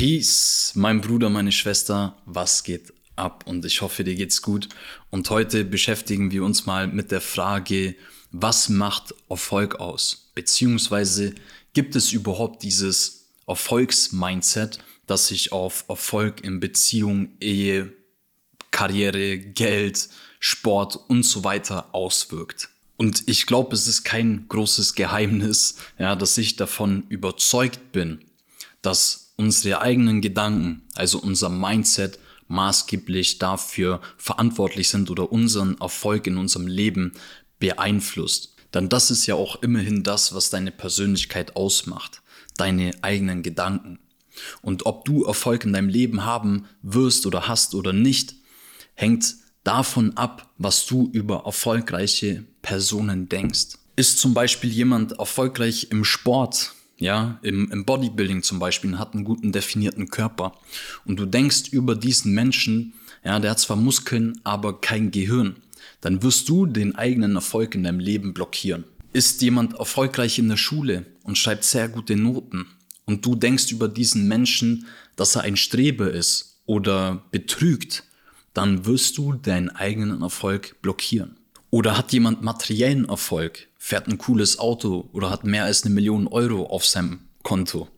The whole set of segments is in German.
Peace, mein Bruder, meine Schwester, was geht ab? Und ich hoffe, dir geht's gut. Und heute beschäftigen wir uns mal mit der Frage, was macht Erfolg aus? Beziehungsweise gibt es überhaupt dieses Erfolgsmindset, das sich auf Erfolg in Beziehung, Ehe, Karriere, Geld, Sport und so weiter auswirkt? Und ich glaube, es ist kein großes Geheimnis, ja, dass ich davon überzeugt bin, dass unsere eigenen Gedanken, also unser Mindset, maßgeblich dafür verantwortlich sind oder unseren Erfolg in unserem Leben beeinflusst. Denn das ist ja auch immerhin das, was deine Persönlichkeit ausmacht, deine eigenen Gedanken. Und ob du Erfolg in deinem Leben haben wirst oder hast oder nicht, hängt davon ab, was du über erfolgreiche Personen denkst. Ist zum Beispiel jemand erfolgreich im Sport, ja, im, im Bodybuilding zum Beispiel, hat einen guten definierten Körper und du denkst über diesen Menschen, ja, der hat zwar Muskeln, aber kein Gehirn, dann wirst du den eigenen Erfolg in deinem Leben blockieren. Ist jemand erfolgreich in der Schule und schreibt sehr gute Noten und du denkst über diesen Menschen, dass er ein Streber ist oder betrügt, dann wirst du deinen eigenen Erfolg blockieren. Oder hat jemand materiellen Erfolg, fährt ein cooles Auto oder hat mehr als eine Million Euro auf seinem Konto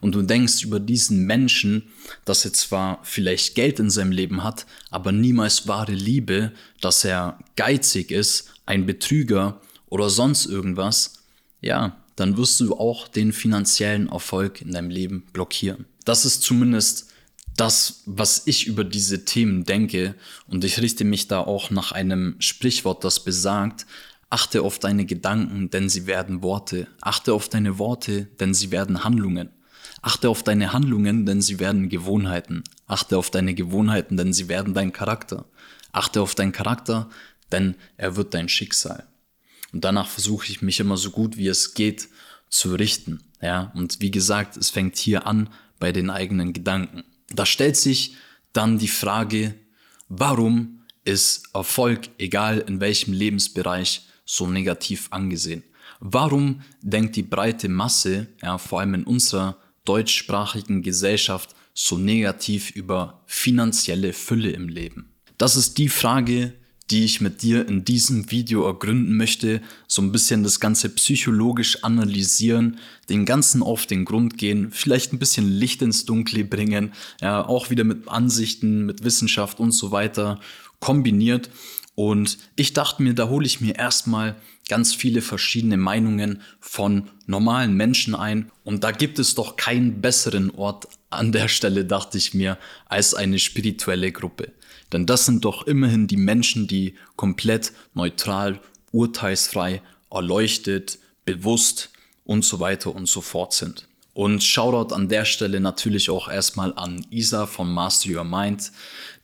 und du denkst über diesen Menschen, dass er zwar vielleicht Geld in seinem Leben hat, aber niemals wahre Liebe, dass er geizig ist, ein Betrüger oder sonst irgendwas, ja, dann wirst du auch den finanziellen Erfolg in deinem Leben blockieren. Das ist zumindest das, was ich über diese Themen denke, und ich richte mich da auch nach einem Sprichwort, das besagt, achte auf deine Gedanken, denn sie werden Worte, achte auf deine Worte, denn sie werden Handlungen, achte auf deine Handlungen, denn sie werden Gewohnheiten, achte auf deine Gewohnheiten, denn sie werden dein Charakter, achte auf deinen Charakter, denn er wird dein Schicksal. Und danach versuche ich mich immer so gut wie es geht zu richten. Ja, und wie gesagt, es fängt hier an bei den eigenen Gedanken. Da stellt sich dann die Frage, warum ist Erfolg, egal in welchem Lebensbereich, so negativ angesehen? Warum denkt die breite Masse, ja, vor allem in unserer deutschsprachigen Gesellschaft, so negativ über finanzielle Fülle im Leben? Das ist die Frage, die ich mit dir in diesem Video ergründen möchte, so ein bisschen das Ganze psychologisch analysieren, den Ganzen auf den Grund gehen, vielleicht ein bisschen Licht ins Dunkle bringen, ja, auch wieder mit Ansichten, mit Wissenschaft und so weiter kombiniert. Und ich dachte mir, da hole ich mir erstmal ganz viele verschiedene Meinungen von normalen Menschen ein. Und da gibt es doch keinen besseren Ort an der Stelle, dachte ich mir, als eine spirituelle Gruppe. Denn das sind doch immerhin die Menschen, die komplett neutral, urteilsfrei, erleuchtet, bewusst und so weiter und so fort sind. Und Shoutout an der Stelle natürlich auch erstmal an Isa von Master Your Mind.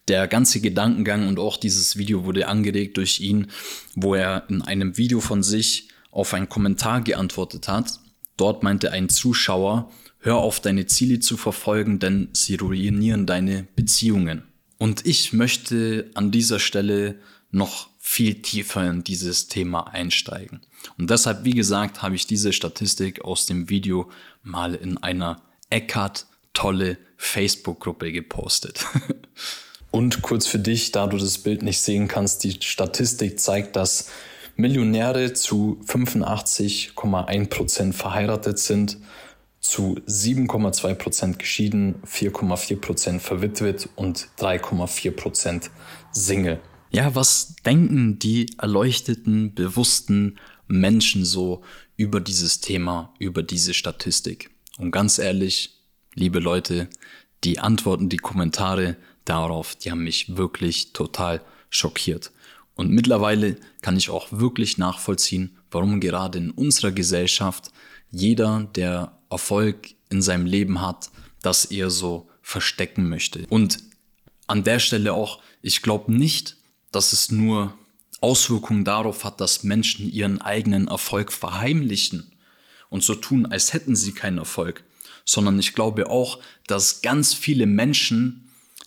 Der ganze Gedankengang und auch dieses Video wurde angeregt durch ihn, wo er in einem Video von sich auf einen Kommentar geantwortet hat. Dort meinte ein Zuschauer, hör auf deine Ziele zu verfolgen, denn sie ruinieren deine Beziehungen. Und ich möchte an dieser Stelle noch viel tiefer in dieses Thema einsteigen. Und deshalb, wie gesagt, habe ich diese Statistik aus dem Video mal in einer Eckart tolle Facebook-Gruppe gepostet. Und kurz für dich, da du das Bild nicht sehen kannst, die Statistik zeigt, dass Millionäre zu 85,1 Prozent verheiratet sind zu 7,2 Prozent geschieden, 4,4 Prozent verwitwet und 3,4 Prozent Single. Ja, was denken die erleuchteten, bewussten Menschen so über dieses Thema, über diese Statistik? Und ganz ehrlich, liebe Leute, die Antworten, die Kommentare darauf, die haben mich wirklich total schockiert. Und mittlerweile kann ich auch wirklich nachvollziehen, warum gerade in unserer Gesellschaft jeder, der Erfolg in seinem Leben hat, das er so verstecken möchte. Und an der Stelle auch, ich glaube nicht, dass es nur Auswirkungen darauf hat, dass Menschen ihren eigenen Erfolg verheimlichen und so tun, als hätten sie keinen Erfolg, sondern ich glaube auch, dass ganz viele Menschen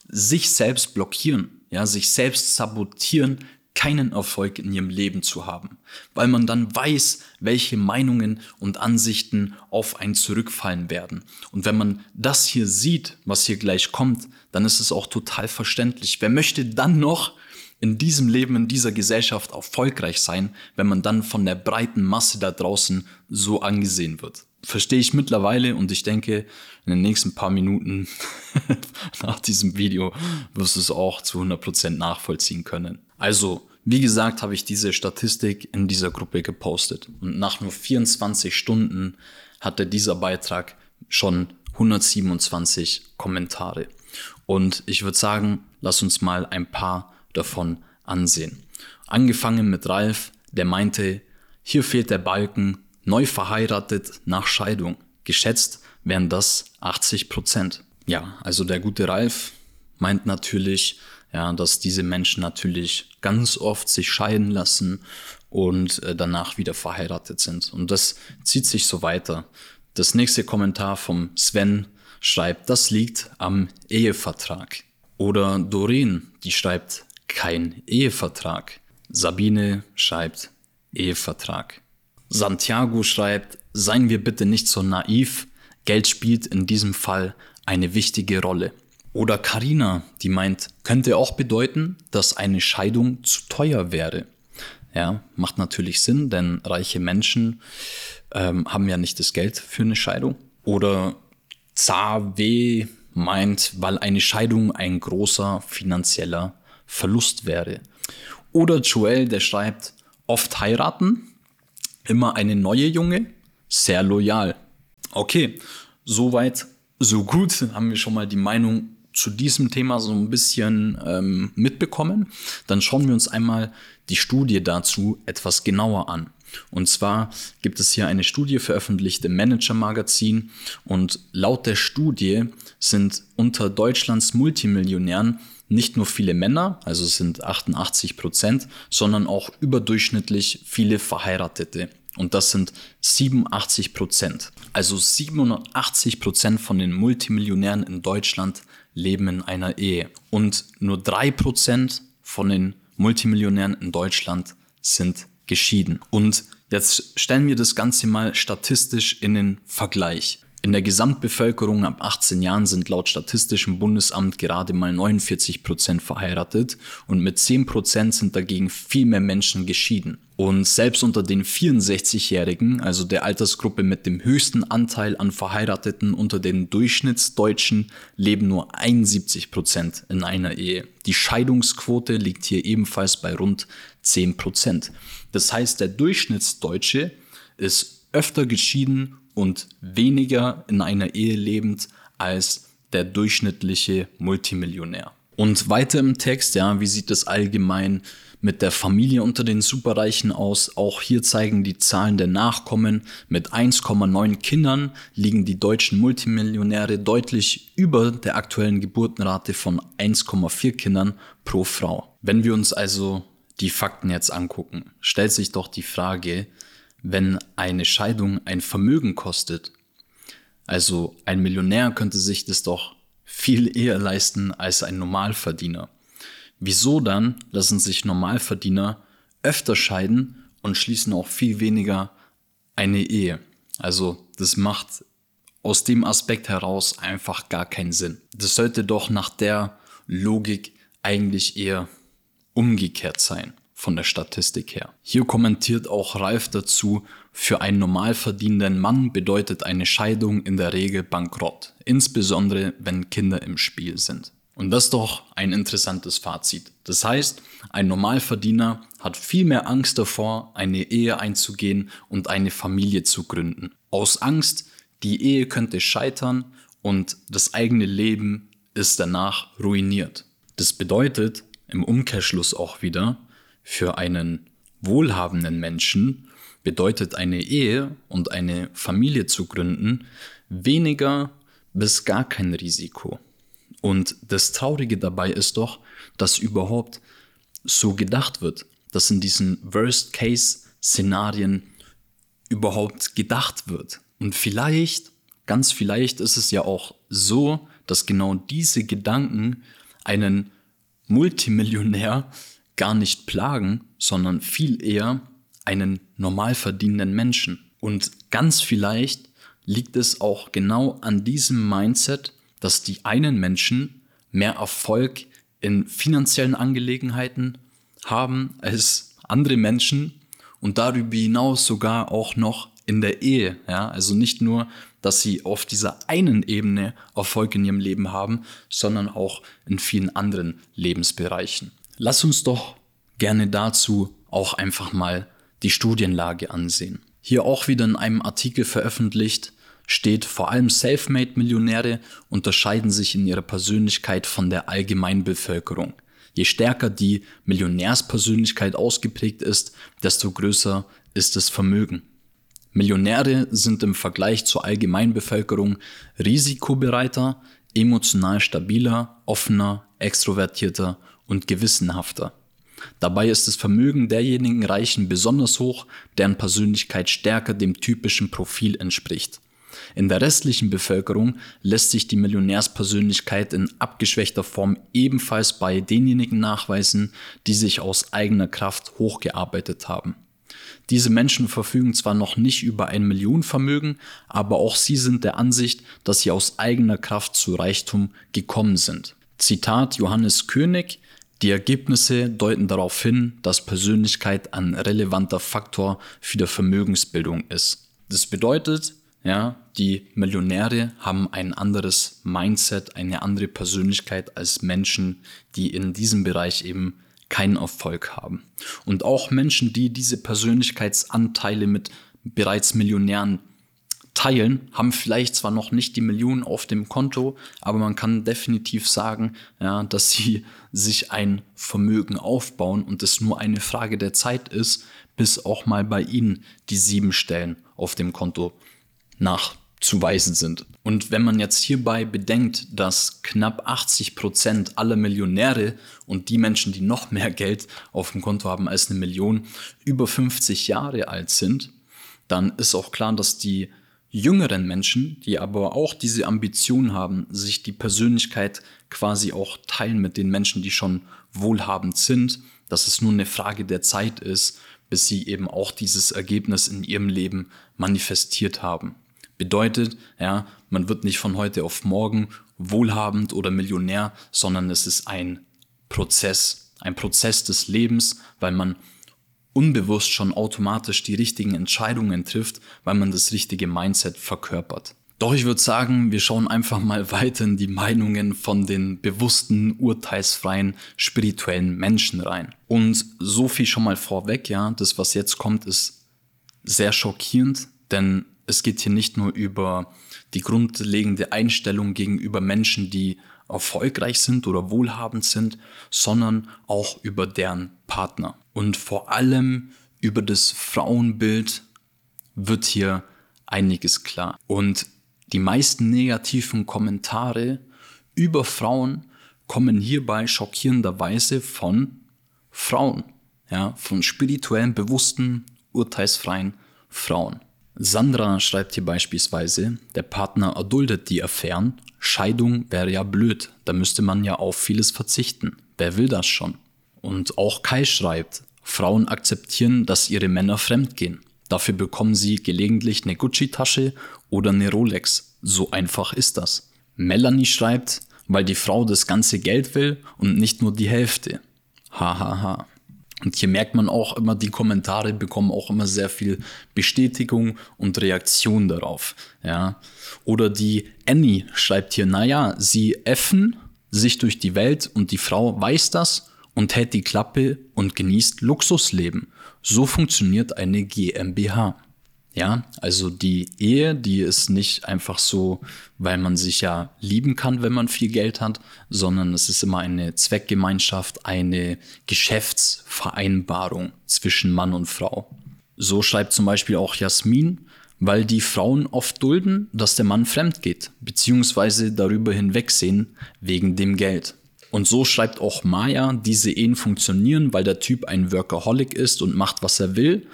sich selbst blockieren, ja, sich selbst sabotieren, keinen Erfolg in ihrem Leben zu haben, weil man dann weiß, welche Meinungen und Ansichten auf einen zurückfallen werden. Und wenn man das hier sieht, was hier gleich kommt, dann ist es auch total verständlich. Wer möchte dann noch in diesem Leben, in dieser Gesellschaft erfolgreich sein, wenn man dann von der breiten Masse da draußen so angesehen wird? Verstehe ich mittlerweile und ich denke, in den nächsten paar Minuten nach diesem Video wirst du es auch zu 100% nachvollziehen können. Also, wie gesagt, habe ich diese Statistik in dieser Gruppe gepostet und nach nur 24 Stunden hatte dieser Beitrag schon 127 Kommentare. Und ich würde sagen, lass uns mal ein paar davon ansehen. Angefangen mit Ralf, der meinte, hier fehlt der Balken, neu verheiratet nach Scheidung. Geschätzt wären das 80 Prozent. Ja, also der gute Ralf meint natürlich, ja, dass diese Menschen natürlich ganz oft sich scheiden lassen und äh, danach wieder verheiratet sind. Und das zieht sich so weiter. Das nächste Kommentar vom Sven schreibt, das liegt am Ehevertrag. Oder Doreen, die schreibt, kein Ehevertrag. Sabine schreibt, Ehevertrag. Santiago schreibt, seien wir bitte nicht so naiv, Geld spielt in diesem Fall eine wichtige Rolle. Oder Karina, die meint, könnte auch bedeuten, dass eine Scheidung zu teuer wäre. Ja, macht natürlich Sinn, denn reiche Menschen ähm, haben ja nicht das Geld für eine Scheidung. Oder ZW meint, weil eine Scheidung ein großer finanzieller Verlust wäre. Oder Joel, der schreibt, oft heiraten, immer eine neue Junge, sehr loyal. Okay, soweit, so gut haben wir schon mal die Meinung zu diesem Thema so ein bisschen ähm, mitbekommen, dann schauen wir uns einmal die Studie dazu etwas genauer an. Und zwar gibt es hier eine Studie veröffentlicht im Manager Magazin und laut der Studie sind unter Deutschlands Multimillionären nicht nur viele Männer, also es sind 88 Prozent, sondern auch überdurchschnittlich viele Verheiratete. Und das sind 87 Prozent. Also 87 Prozent von den Multimillionären in Deutschland leben in einer Ehe. Und nur 3% von den Multimillionären in Deutschland sind geschieden. Und jetzt stellen wir das Ganze mal statistisch in den Vergleich. In der Gesamtbevölkerung ab 18 Jahren sind laut Statistischem Bundesamt gerade mal 49 Prozent verheiratet und mit 10 Prozent sind dagegen viel mehr Menschen geschieden. Und selbst unter den 64-Jährigen, also der Altersgruppe mit dem höchsten Anteil an Verheirateten unter den Durchschnittsdeutschen, leben nur 71 Prozent in einer Ehe. Die Scheidungsquote liegt hier ebenfalls bei rund 10 Prozent. Das heißt, der Durchschnittsdeutsche ist öfter geschieden und weniger in einer Ehe lebend als der durchschnittliche Multimillionär. Und weiter im Text, ja, wie sieht es allgemein mit der Familie unter den Superreichen aus? Auch hier zeigen die Zahlen der Nachkommen. Mit 1,9 Kindern liegen die deutschen Multimillionäre deutlich über der aktuellen Geburtenrate von 1,4 Kindern pro Frau. Wenn wir uns also die Fakten jetzt angucken, stellt sich doch die Frage, wenn eine Scheidung ein Vermögen kostet. Also ein Millionär könnte sich das doch viel eher leisten als ein Normalverdiener. Wieso dann lassen sich Normalverdiener öfter scheiden und schließen auch viel weniger eine Ehe? Also das macht aus dem Aspekt heraus einfach gar keinen Sinn. Das sollte doch nach der Logik eigentlich eher umgekehrt sein von der Statistik her. Hier kommentiert auch Ralf dazu, für einen normal verdienenden Mann bedeutet eine Scheidung in der Regel Bankrott, insbesondere wenn Kinder im Spiel sind. Und das ist doch ein interessantes Fazit. Das heißt, ein Normalverdiener hat viel mehr Angst davor, eine Ehe einzugehen und eine Familie zu gründen. Aus Angst, die Ehe könnte scheitern und das eigene Leben ist danach ruiniert. Das bedeutet im Umkehrschluss auch wieder, für einen wohlhabenden Menschen bedeutet eine Ehe und eine Familie zu gründen weniger bis gar kein Risiko. Und das Traurige dabei ist doch, dass überhaupt so gedacht wird, dass in diesen Worst-Case-Szenarien überhaupt gedacht wird. Und vielleicht, ganz vielleicht ist es ja auch so, dass genau diese Gedanken einen Multimillionär gar nicht plagen, sondern viel eher einen normal verdienenden Menschen. Und ganz vielleicht liegt es auch genau an diesem Mindset, dass die einen Menschen mehr Erfolg in finanziellen Angelegenheiten haben als andere Menschen und darüber hinaus sogar auch noch in der Ehe. Ja? Also nicht nur, dass sie auf dieser einen Ebene Erfolg in ihrem Leben haben, sondern auch in vielen anderen Lebensbereichen. Lass uns doch gerne dazu auch einfach mal die Studienlage ansehen. Hier auch wieder in einem Artikel veröffentlicht steht, vor allem Selfmade-Millionäre unterscheiden sich in ihrer Persönlichkeit von der Allgemeinbevölkerung. Je stärker die Millionärspersönlichkeit ausgeprägt ist, desto größer ist das Vermögen. Millionäre sind im Vergleich zur Allgemeinbevölkerung risikobereiter, emotional stabiler, offener, extrovertierter und gewissenhafter. Dabei ist das Vermögen derjenigen Reichen besonders hoch, deren Persönlichkeit stärker dem typischen Profil entspricht. In der restlichen Bevölkerung lässt sich die Millionärspersönlichkeit in abgeschwächter Form ebenfalls bei denjenigen nachweisen, die sich aus eigener Kraft hochgearbeitet haben. Diese Menschen verfügen zwar noch nicht über ein Millionenvermögen, aber auch sie sind der Ansicht, dass sie aus eigener Kraft zu Reichtum gekommen sind. Zitat Johannes König, die Ergebnisse deuten darauf hin, dass Persönlichkeit ein relevanter Faktor für die Vermögensbildung ist. Das bedeutet, ja, die Millionäre haben ein anderes Mindset, eine andere Persönlichkeit als Menschen, die in diesem Bereich eben keinen Erfolg haben. Und auch Menschen, die diese Persönlichkeitsanteile mit bereits Millionären teilen, haben vielleicht zwar noch nicht die Millionen auf dem Konto, aber man kann definitiv sagen, ja, dass sie sich ein Vermögen aufbauen und es nur eine Frage der Zeit ist, bis auch mal bei ihnen die sieben Stellen auf dem Konto nachzuweisen sind. Und wenn man jetzt hierbei bedenkt, dass knapp 80 Prozent aller Millionäre und die Menschen, die noch mehr Geld auf dem Konto haben als eine Million, über 50 Jahre alt sind, dann ist auch klar, dass die jüngeren Menschen, die aber auch diese Ambition haben, sich die Persönlichkeit quasi auch teilen mit den Menschen, die schon wohlhabend sind, dass es nur eine Frage der Zeit ist, bis sie eben auch dieses Ergebnis in ihrem Leben manifestiert haben. Bedeutet, ja, man wird nicht von heute auf morgen wohlhabend oder Millionär, sondern es ist ein Prozess, ein Prozess des Lebens, weil man unbewusst schon automatisch die richtigen Entscheidungen trifft, weil man das richtige Mindset verkörpert. Doch ich würde sagen, wir schauen einfach mal weiter in die Meinungen von den bewussten, urteilsfreien, spirituellen Menschen rein. Und so viel schon mal vorweg, ja, das, was jetzt kommt, ist sehr schockierend, denn es geht hier nicht nur über die grundlegende Einstellung gegenüber Menschen, die erfolgreich sind oder wohlhabend sind, sondern auch über deren Partner. Und vor allem über das Frauenbild wird hier einiges klar. Und die meisten negativen Kommentare über Frauen kommen hierbei schockierenderweise von Frauen, ja, von spirituellen, bewussten, urteilsfreien Frauen. Sandra schreibt hier beispielsweise, der Partner erduldet die Affären, Scheidung wäre ja blöd, da müsste man ja auf vieles verzichten. Wer will das schon? Und auch Kai schreibt, Frauen akzeptieren, dass ihre Männer fremdgehen. Dafür bekommen sie gelegentlich eine Gucci-Tasche oder eine Rolex. So einfach ist das. Melanie schreibt, weil die Frau das ganze Geld will und nicht nur die Hälfte. Hahaha. Ha, ha. Und hier merkt man auch immer, die Kommentare bekommen auch immer sehr viel Bestätigung und Reaktion darauf. Ja. Oder die Annie schreibt hier, naja, sie effen sich durch die Welt und die Frau weiß das und hält die Klappe und genießt Luxusleben. So funktioniert eine GmbH. Ja, also die Ehe, die ist nicht einfach so, weil man sich ja lieben kann, wenn man viel Geld hat, sondern es ist immer eine Zweckgemeinschaft, eine Geschäftsvereinbarung zwischen Mann und Frau. So schreibt zum Beispiel auch Jasmin, weil die Frauen oft dulden, dass der Mann fremd geht, beziehungsweise darüber hinwegsehen wegen dem Geld. Und so schreibt auch Maya, diese Ehen funktionieren, weil der Typ ein Workaholic ist und macht, was er will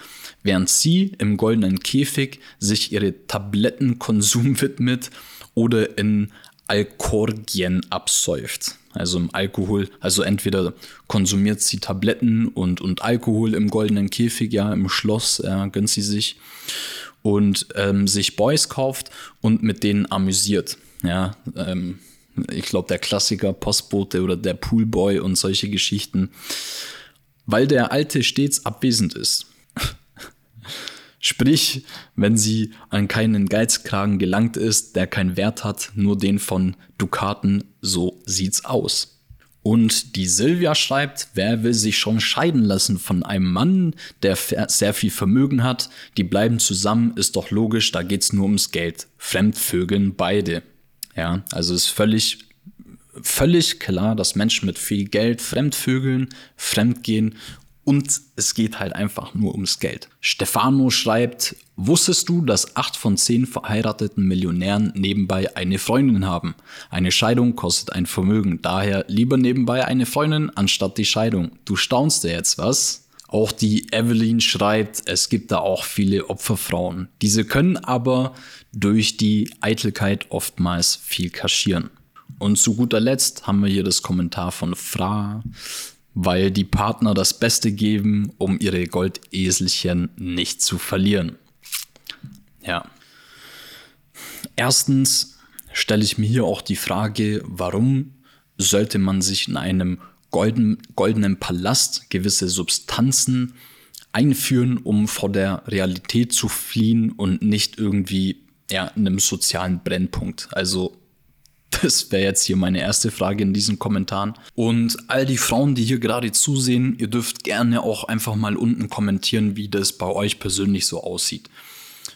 während sie im goldenen Käfig sich ihre Tablettenkonsum widmet oder in Alkorgien absäuft. also im Alkohol. Also entweder konsumiert sie Tabletten und, und Alkohol im goldenen Käfig, ja, im Schloss, ja, gönnt sie sich und ähm, sich Boys kauft und mit denen amüsiert. Ja, ähm, ich glaube, der Klassiker Postbote oder der Poolboy und solche Geschichten, weil der Alte stets abwesend ist. Sprich, wenn sie an keinen Geizkragen gelangt ist, der keinen Wert hat, nur den von Dukaten, so sieht's aus. Und die Silvia schreibt, wer will sich schon scheiden lassen von einem Mann, der sehr viel Vermögen hat? Die bleiben zusammen, ist doch logisch, da geht's nur ums Geld. Fremdvögeln beide. Ja, also ist völlig, völlig klar, dass Menschen mit viel Geld fremdvögeln, fremdgehen und es geht halt einfach nur ums Geld. Stefano schreibt, wusstest du, dass acht von zehn verheirateten Millionären nebenbei eine Freundin haben? Eine Scheidung kostet ein Vermögen, daher lieber nebenbei eine Freundin anstatt die Scheidung. Du staunst ja jetzt, was? Auch die Evelyn schreibt, es gibt da auch viele Opferfrauen. Diese können aber durch die Eitelkeit oftmals viel kaschieren. Und zu guter Letzt haben wir hier das Kommentar von Fra weil die Partner das Beste geben, um ihre Goldeselchen nicht zu verlieren. Ja. Erstens stelle ich mir hier auch die Frage, warum sollte man sich in einem golden, goldenen Palast gewisse Substanzen einführen, um vor der Realität zu fliehen und nicht irgendwie ja, in einem sozialen Brennpunkt. Also das wäre jetzt hier meine erste Frage in diesen Kommentaren. Und all die Frauen, die hier gerade zusehen, ihr dürft gerne auch einfach mal unten kommentieren, wie das bei euch persönlich so aussieht.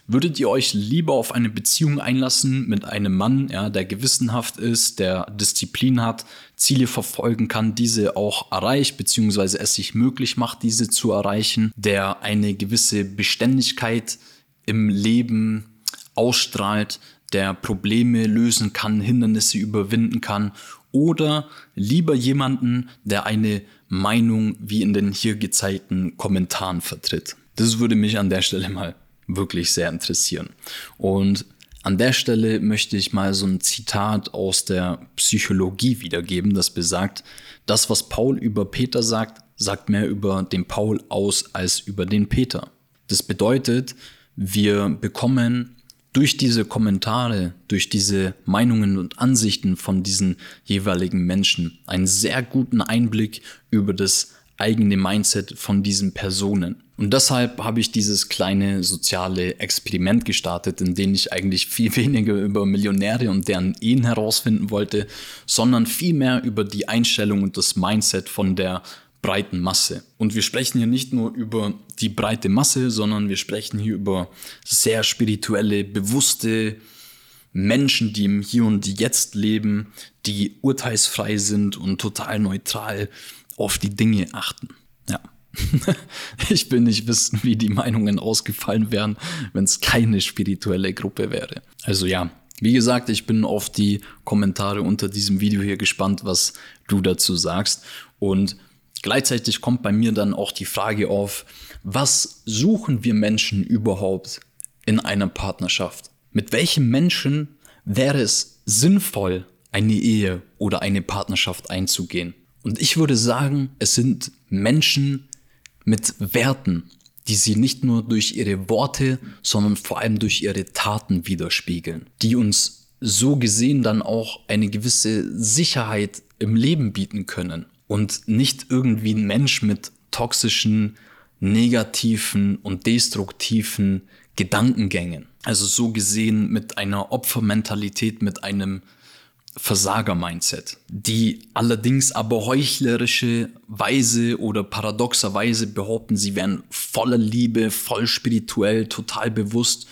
Würdet ihr euch lieber auf eine Beziehung einlassen mit einem Mann, ja, der gewissenhaft ist, der Disziplin hat, Ziele verfolgen kann, diese auch erreicht, beziehungsweise es sich möglich macht, diese zu erreichen, der eine gewisse Beständigkeit im Leben ausstrahlt, der Probleme lösen kann, Hindernisse überwinden kann oder lieber jemanden, der eine Meinung wie in den hier gezeigten Kommentaren vertritt. Das würde mich an der Stelle mal wirklich sehr interessieren. Und an der Stelle möchte ich mal so ein Zitat aus der Psychologie wiedergeben, das besagt, das, was Paul über Peter sagt, sagt mehr über den Paul aus als über den Peter. Das bedeutet, wir bekommen durch diese Kommentare, durch diese Meinungen und Ansichten von diesen jeweiligen Menschen einen sehr guten Einblick über das eigene Mindset von diesen Personen. Und deshalb habe ich dieses kleine soziale Experiment gestartet, in dem ich eigentlich viel weniger über Millionäre und deren Ehen herausfinden wollte, sondern viel mehr über die Einstellung und das Mindset von der breiten Masse. Und wir sprechen hier nicht nur über die breite Masse, sondern wir sprechen hier über sehr spirituelle, bewusste Menschen, die im Hier und Jetzt leben, die urteilsfrei sind und total neutral auf die Dinge achten. Ja. ich will nicht wissen, wie die Meinungen ausgefallen wären, wenn es keine spirituelle Gruppe wäre. Also ja, wie gesagt, ich bin auf die Kommentare unter diesem Video hier gespannt, was du dazu sagst. Und Gleichzeitig kommt bei mir dann auch die Frage auf, was suchen wir Menschen überhaupt in einer Partnerschaft? Mit welchem Menschen wäre es sinnvoll, eine Ehe oder eine Partnerschaft einzugehen? Und ich würde sagen, es sind Menschen mit Werten, die sie nicht nur durch ihre Worte, sondern vor allem durch ihre Taten widerspiegeln, die uns so gesehen dann auch eine gewisse Sicherheit im Leben bieten können und nicht irgendwie ein Mensch mit toxischen, negativen und destruktiven Gedankengängen. Also so gesehen mit einer Opfermentalität, mit einem Versager-Mindset, die allerdings aber heuchlerische Weise oder paradoxerweise behaupten, sie wären voller Liebe, voll spirituell, total bewusst,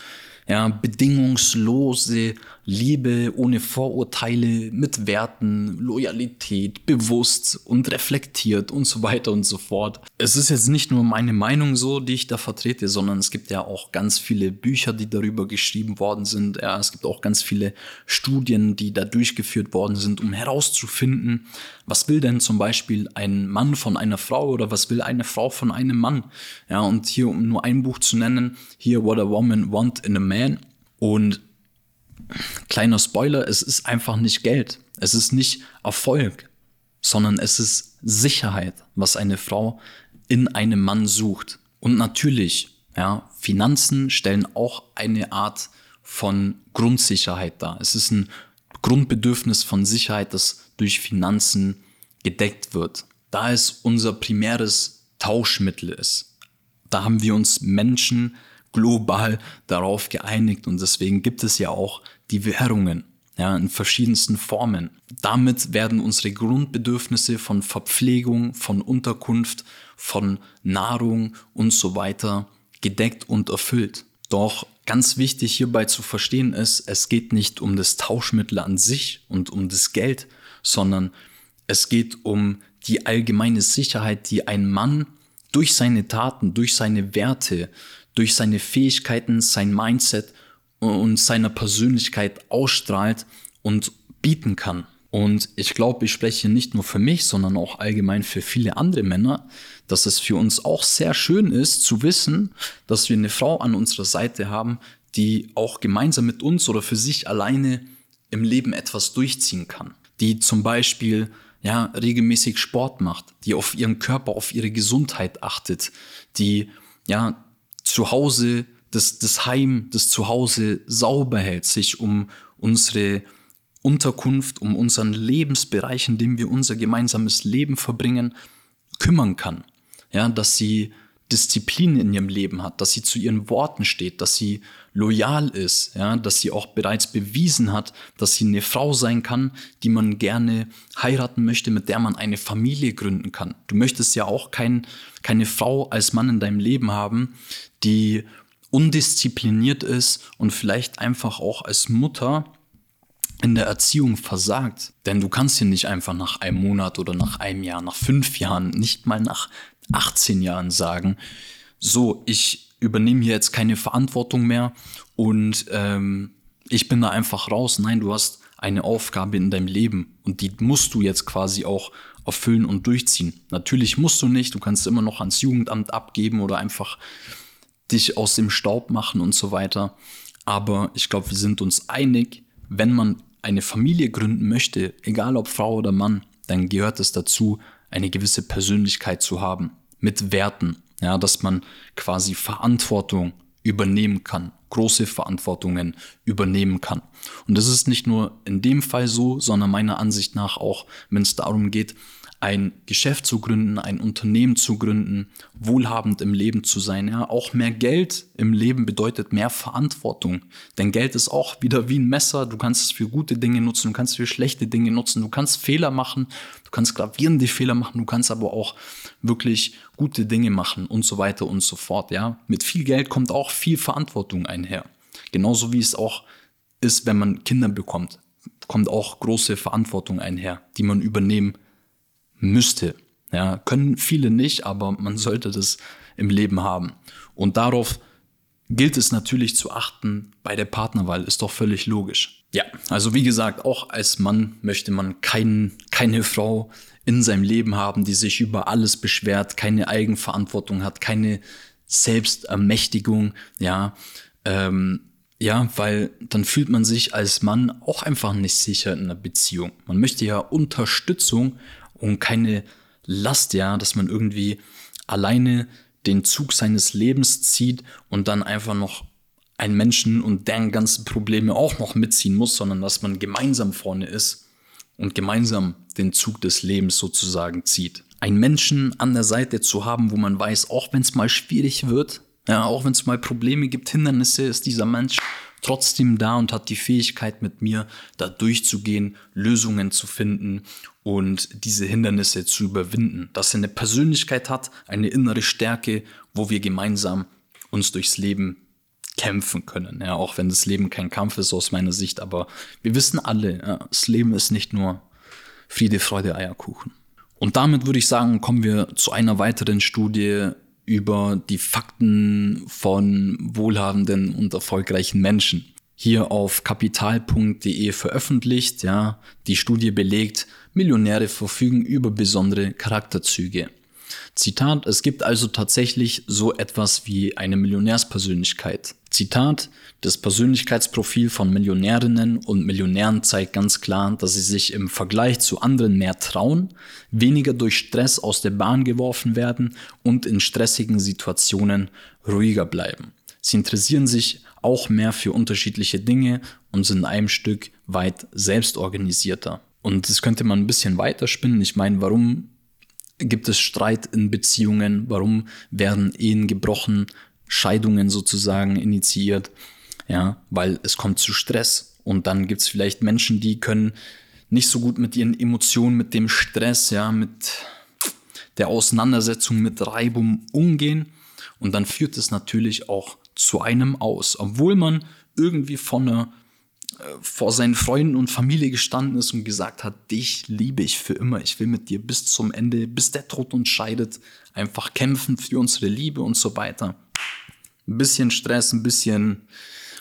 ja, bedingungslose Liebe ohne Vorurteile, mit Werten, Loyalität, bewusst und reflektiert und so weiter und so fort. Es ist jetzt nicht nur meine Meinung so, die ich da vertrete, sondern es gibt ja auch ganz viele Bücher, die darüber geschrieben worden sind. Ja, es gibt auch ganz viele Studien, die da durchgeführt worden sind, um herauszufinden, was will denn zum Beispiel ein Mann von einer Frau oder was will eine Frau von einem Mann? Ja, und hier, um nur ein Buch zu nennen, hier What a Woman Want in a Man. Und kleiner Spoiler, es ist einfach nicht Geld. Es ist nicht Erfolg. sondern es ist Sicherheit, was eine Frau in einem Mann sucht. Und natürlich, ja, Finanzen stellen auch eine Art von Grundsicherheit dar. Es ist ein Grundbedürfnis von Sicherheit, das durch Finanzen gedeckt wird. Da es unser primäres Tauschmittel ist, da haben wir uns Menschen global darauf geeinigt und deswegen gibt es ja auch die Währungen ja, in verschiedensten Formen. Damit werden unsere Grundbedürfnisse von Verpflegung, von Unterkunft, von Nahrung und so weiter gedeckt und erfüllt. Doch ganz wichtig hierbei zu verstehen ist, es geht nicht um das Tauschmittel an sich und um das Geld, sondern es geht um die allgemeine Sicherheit, die ein Mann durch seine Taten, durch seine Werte, durch seine Fähigkeiten, sein Mindset und seiner Persönlichkeit ausstrahlt und bieten kann. Und ich glaube, ich spreche nicht nur für mich, sondern auch allgemein für viele andere Männer, dass es für uns auch sehr schön ist zu wissen, dass wir eine Frau an unserer Seite haben, die auch gemeinsam mit uns oder für sich alleine im Leben etwas durchziehen kann. Die zum Beispiel ja, regelmäßig Sport macht, die auf ihren Körper, auf ihre Gesundheit achtet, die ja zu Hause das, das Heim, das Zuhause sauber hält, sich um unsere Unterkunft, um unseren Lebensbereich, in dem wir unser gemeinsames Leben verbringen, kümmern kann. Ja, dass sie Disziplin in ihrem Leben hat, dass sie zu ihren Worten steht, dass sie loyal ist, ja, dass sie auch bereits bewiesen hat, dass sie eine Frau sein kann, die man gerne heiraten möchte, mit der man eine Familie gründen kann. Du möchtest ja auch kein, keine Frau als Mann in deinem Leben haben, die undiszipliniert ist und vielleicht einfach auch als Mutter in der Erziehung versagt. Denn du kannst dir nicht einfach nach einem Monat oder nach einem Jahr, nach fünf Jahren, nicht mal nach 18 Jahren sagen, so, ich übernehme hier jetzt keine Verantwortung mehr und ähm, ich bin da einfach raus. Nein, du hast eine Aufgabe in deinem Leben und die musst du jetzt quasi auch erfüllen und durchziehen. Natürlich musst du nicht, du kannst immer noch ans Jugendamt abgeben oder einfach dich aus dem Staub machen und so weiter. Aber ich glaube, wir sind uns einig, wenn man eine Familie gründen möchte, egal ob Frau oder Mann, dann gehört es dazu, eine gewisse Persönlichkeit zu haben, mit Werten, ja, dass man quasi Verantwortung übernehmen kann, große Verantwortungen übernehmen kann. Und das ist nicht nur in dem Fall so, sondern meiner Ansicht nach auch, wenn es darum geht, ein Geschäft zu gründen, ein Unternehmen zu gründen, wohlhabend im Leben zu sein. Ja, auch mehr Geld im Leben bedeutet mehr Verantwortung. Denn Geld ist auch wieder wie ein Messer. Du kannst es für gute Dinge nutzen, du kannst es für schlechte Dinge nutzen, du kannst Fehler machen, du kannst gravierende Fehler machen, du kannst aber auch wirklich gute Dinge machen und so weiter und so fort. Ja, mit viel Geld kommt auch viel Verantwortung einher. Genauso wie es auch ist, wenn man Kinder bekommt, kommt auch große Verantwortung einher, die man übernehmen müsste. Ja, können viele nicht, aber man sollte das im Leben haben. Und darauf gilt es natürlich zu achten bei der Partnerwahl, ist doch völlig logisch. Ja, also wie gesagt, auch als Mann möchte man kein, keine Frau in seinem Leben haben, die sich über alles beschwert, keine Eigenverantwortung hat, keine Selbstermächtigung, ja, ähm, ja, weil dann fühlt man sich als Mann auch einfach nicht sicher in einer Beziehung. Man möchte ja Unterstützung und keine Last, ja, dass man irgendwie alleine den Zug seines Lebens zieht und dann einfach noch einen Menschen und deren ganzen Probleme auch noch mitziehen muss, sondern dass man gemeinsam vorne ist und gemeinsam den Zug des Lebens sozusagen zieht. Einen Menschen an der Seite zu haben, wo man weiß, auch wenn es mal schwierig wird, ja, auch wenn es mal Probleme gibt, Hindernisse, ist dieser Mensch trotzdem da und hat die Fähigkeit mit mir da durchzugehen, Lösungen zu finden und diese Hindernisse zu überwinden. Dass er eine Persönlichkeit hat, eine innere Stärke, wo wir gemeinsam uns durchs Leben kämpfen können. Ja, auch wenn das Leben kein Kampf ist aus meiner Sicht, aber wir wissen alle, ja, das Leben ist nicht nur Friede, Freude, Eierkuchen. Und damit würde ich sagen, kommen wir zu einer weiteren Studie über die Fakten von wohlhabenden und erfolgreichen Menschen. Hier auf kapital.de veröffentlicht, ja, die Studie belegt, Millionäre verfügen über besondere Charakterzüge. Zitat, es gibt also tatsächlich so etwas wie eine Millionärspersönlichkeit. Zitat, das Persönlichkeitsprofil von Millionärinnen und Millionären zeigt ganz klar, dass sie sich im Vergleich zu anderen mehr trauen, weniger durch Stress aus der Bahn geworfen werden und in stressigen Situationen ruhiger bleiben. Sie interessieren sich auch mehr für unterschiedliche Dinge und sind in einem Stück weit selbstorganisierter. Und das könnte man ein bisschen weiterspinnen. Ich meine, warum gibt es Streit in Beziehungen? Warum werden Ehen gebrochen? Scheidungen sozusagen initiiert? Ja, weil es kommt zu Stress. Und dann gibt es vielleicht Menschen, die können nicht so gut mit ihren Emotionen, mit dem Stress, ja, mit der Auseinandersetzung mit Reibung umgehen. Und dann führt es natürlich auch zu einem aus, obwohl man irgendwie von einer vor seinen Freunden und Familie gestanden ist und gesagt hat, dich liebe ich für immer, ich will mit dir bis zum Ende, bis der Tod uns scheidet, einfach kämpfen für unsere Liebe und so weiter. Ein bisschen Stress, ein bisschen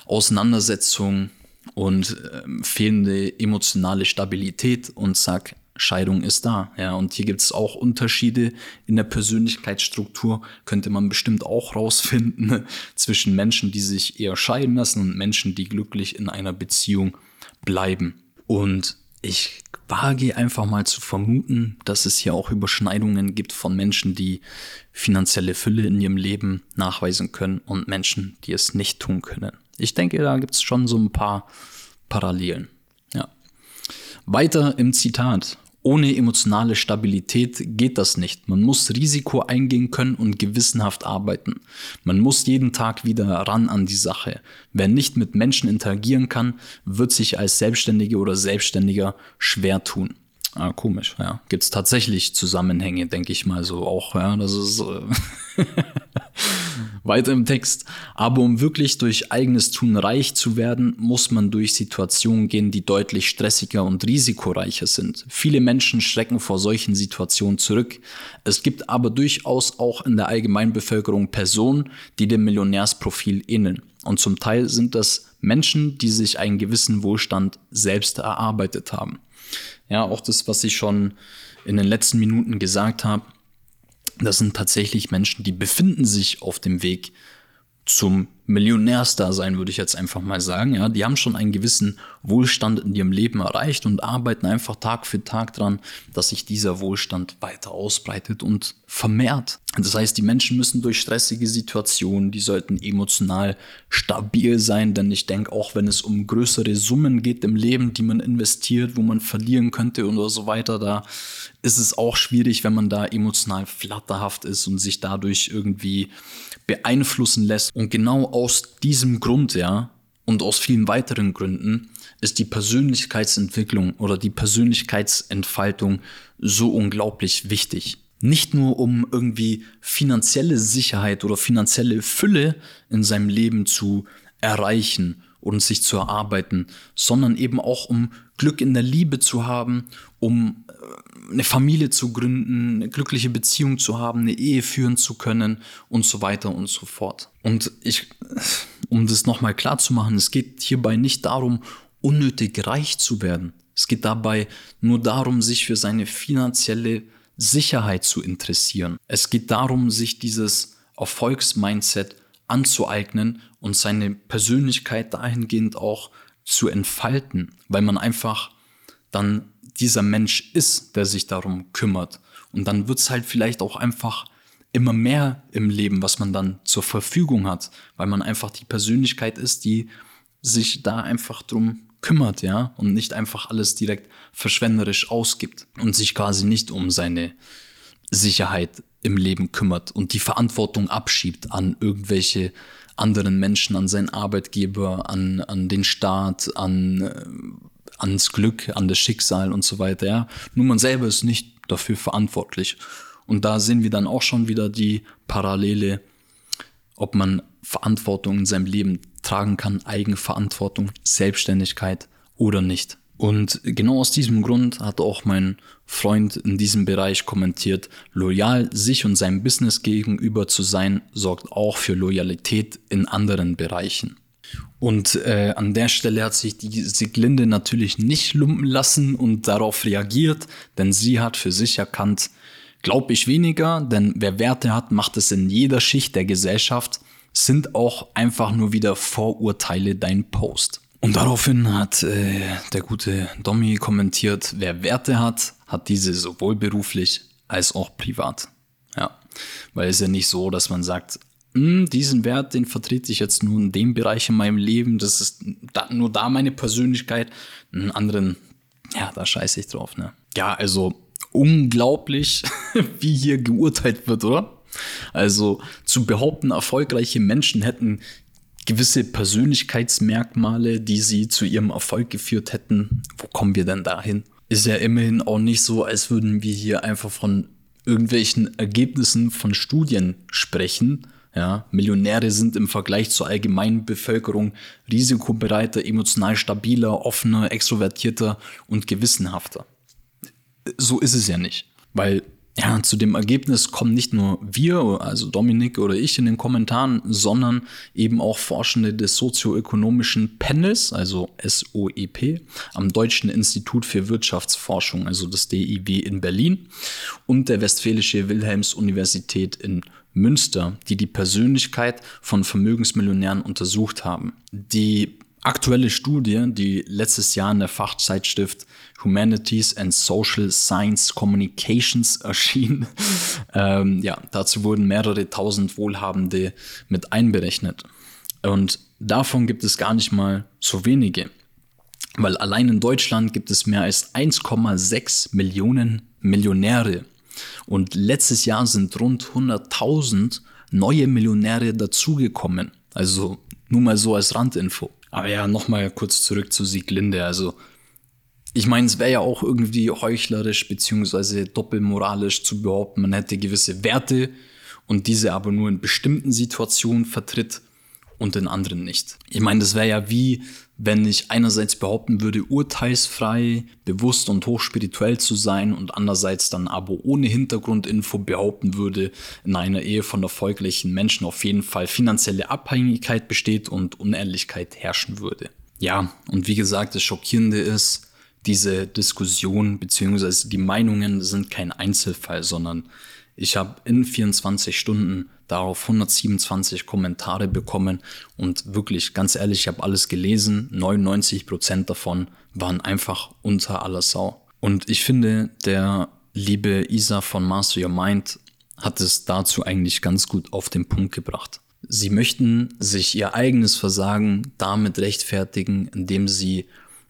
Auseinandersetzung und äh, fehlende emotionale Stabilität und zack, Scheidung ist da. Ja, und hier gibt es auch Unterschiede in der Persönlichkeitsstruktur, könnte man bestimmt auch rausfinden, zwischen Menschen, die sich eher scheiden lassen und Menschen, die glücklich in einer Beziehung bleiben. Und ich wage einfach mal zu vermuten, dass es hier auch Überschneidungen gibt von Menschen, die finanzielle Fülle in ihrem Leben nachweisen können und Menschen, die es nicht tun können. Ich denke, da gibt es schon so ein paar Parallelen. Ja. Weiter im Zitat. Ohne emotionale Stabilität geht das nicht. Man muss Risiko eingehen können und gewissenhaft arbeiten. Man muss jeden Tag wieder ran an die Sache. Wer nicht mit Menschen interagieren kann, wird sich als Selbstständige oder Selbstständiger schwer tun. Ah, komisch, ja. Gibt es tatsächlich Zusammenhänge, denke ich mal so auch, ja. Das ist äh weiter im Text. Aber um wirklich durch eigenes Tun reich zu werden, muss man durch Situationen gehen, die deutlich stressiger und risikoreicher sind. Viele Menschen schrecken vor solchen Situationen zurück. Es gibt aber durchaus auch in der Allgemeinbevölkerung Personen, die dem Millionärsprofil ähneln. Und zum Teil sind das Menschen, die sich einen gewissen Wohlstand selbst erarbeitet haben. Ja, auch das, was ich schon in den letzten Minuten gesagt habe, das sind tatsächlich Menschen, die befinden sich auf dem Weg zum Millionärsdasein, würde ich jetzt einfach mal sagen. Ja, die haben schon einen gewissen Wohlstand in ihrem Leben erreicht und arbeiten einfach Tag für Tag dran, dass sich dieser Wohlstand weiter ausbreitet und vermehrt. Das heißt, die Menschen müssen durch stressige Situationen, die sollten emotional stabil sein, denn ich denke, auch wenn es um größere Summen geht im Leben, die man investiert, wo man verlieren könnte oder so weiter, da ist es auch schwierig, wenn man da emotional flatterhaft ist und sich dadurch irgendwie beeinflussen lässt. Und genau aus diesem Grund, ja, und aus vielen weiteren Gründen ist die Persönlichkeitsentwicklung oder die Persönlichkeitsentfaltung so unglaublich wichtig. Nicht nur um irgendwie finanzielle Sicherheit oder finanzielle Fülle in seinem Leben zu erreichen und sich zu erarbeiten, sondern eben auch um Glück in der Liebe zu haben, um eine Familie zu gründen, eine glückliche Beziehung zu haben, eine Ehe führen zu können und so weiter und so fort. Und ich, um das nochmal klar zu machen, es geht hierbei nicht darum, unnötig reich zu werden. Es geht dabei nur darum, sich für seine finanzielle Sicherheit zu interessieren. Es geht darum, sich dieses Erfolgsmindset anzueignen und seine Persönlichkeit dahingehend auch zu entfalten, weil man einfach dann dieser Mensch ist, der sich darum kümmert. Und dann wird es halt vielleicht auch einfach immer mehr im Leben, was man dann zur Verfügung hat, weil man einfach die Persönlichkeit ist, die sich da einfach drum kümmert, ja, und nicht einfach alles direkt verschwenderisch ausgibt und sich quasi nicht um seine Sicherheit im Leben kümmert und die Verantwortung abschiebt an irgendwelche anderen Menschen, an seinen Arbeitgeber, an, an den Staat, an, äh, ans Glück, an das Schicksal und so weiter. Ja. Nur man selber ist nicht dafür verantwortlich. Und da sehen wir dann auch schon wieder die Parallele, ob man Verantwortung in seinem Leben tragen kann, Eigenverantwortung, Selbstständigkeit oder nicht. Und genau aus diesem Grund hat auch mein Freund in diesem Bereich kommentiert, loyal sich und seinem Business gegenüber zu sein, sorgt auch für Loyalität in anderen Bereichen. Und äh, an der Stelle hat sich die Siglinde natürlich nicht lumpen lassen und darauf reagiert, denn sie hat für sich erkannt, glaube ich weniger, denn wer Werte hat, macht es in jeder Schicht der Gesellschaft sind auch einfach nur wieder Vorurteile dein Post. Und daraufhin hat äh, der gute Domi kommentiert, wer Werte hat, hat diese sowohl beruflich als auch privat. Ja, weil es ja nicht so, dass man sagt, diesen Wert, den vertrete ich jetzt nur in dem Bereich in meinem Leben, das ist da, nur da meine Persönlichkeit, einen anderen, ja, da scheiße ich drauf, ne? Ja, also unglaublich, wie hier geurteilt wird, oder? Also zu behaupten, erfolgreiche Menschen hätten gewisse Persönlichkeitsmerkmale, die sie zu ihrem Erfolg geführt hätten. Wo kommen wir denn dahin? Ist ja immerhin auch nicht so, als würden wir hier einfach von irgendwelchen Ergebnissen von Studien sprechen. Ja, Millionäre sind im Vergleich zur allgemeinen Bevölkerung risikobereiter, emotional stabiler, offener, extrovertierter und gewissenhafter. So ist es ja nicht, weil ja, zu dem Ergebnis kommen nicht nur wir, also Dominik oder ich in den Kommentaren, sondern eben auch Forschende des sozioökonomischen Panels, also SOEP, am Deutschen Institut für Wirtschaftsforschung, also das DIW in Berlin und der Westfälische Wilhelms-Universität in Münster, die die Persönlichkeit von Vermögensmillionären untersucht haben. Die aktuelle Studie, die letztes Jahr in der Fachzeitschrift Humanities and Social Science Communications erschien. ähm, ja, dazu wurden mehrere tausend Wohlhabende mit einberechnet. Und davon gibt es gar nicht mal so wenige. Weil allein in Deutschland gibt es mehr als 1,6 Millionen Millionäre. Und letztes Jahr sind rund 100.000 neue Millionäre dazugekommen. Also nur mal so als Randinfo. Aber ja, nochmal kurz zurück zu Sieglinde. Also ich meine, es wäre ja auch irgendwie heuchlerisch beziehungsweise doppelmoralisch zu behaupten, man hätte gewisse Werte und diese aber nur in bestimmten Situationen vertritt und in anderen nicht. Ich meine, das wäre ja wie, wenn ich einerseits behaupten würde, urteilsfrei, bewusst und hochspirituell zu sein und andererseits dann aber ohne Hintergrundinfo behaupten würde, in einer Ehe von erfolgreichen Menschen auf jeden Fall finanzielle Abhängigkeit besteht und Unehrlichkeit herrschen würde. Ja, und wie gesagt, das Schockierende ist, diese Diskussion beziehungsweise die Meinungen sind kein Einzelfall, sondern ich habe in 24 Stunden darauf 127 Kommentare bekommen und wirklich, ganz ehrlich, ich habe alles gelesen. 99 Prozent davon waren einfach unter aller Sau. Und ich finde, der liebe Isa von Master Your Mind hat es dazu eigentlich ganz gut auf den Punkt gebracht. Sie möchten sich ihr eigenes Versagen damit rechtfertigen, indem sie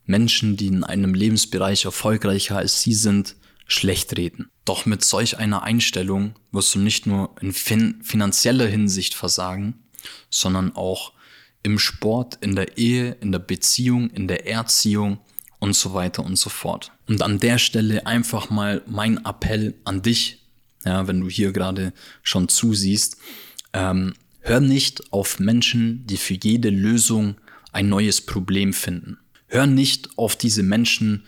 Menschen, die in einem Lebensbereich erfolgreicher als sie sind, schlecht reden. Doch mit solch einer Einstellung wirst du nicht nur in fin finanzieller Hinsicht versagen, sondern auch im Sport, in der Ehe, in der Beziehung, in der Erziehung und so weiter und so fort. Und an der Stelle einfach mal mein Appell an dich, ja, wenn du hier gerade schon zusiehst, ähm, hör nicht auf Menschen, die für jede Lösung ein neues Problem finden. Hör nicht auf diese Menschen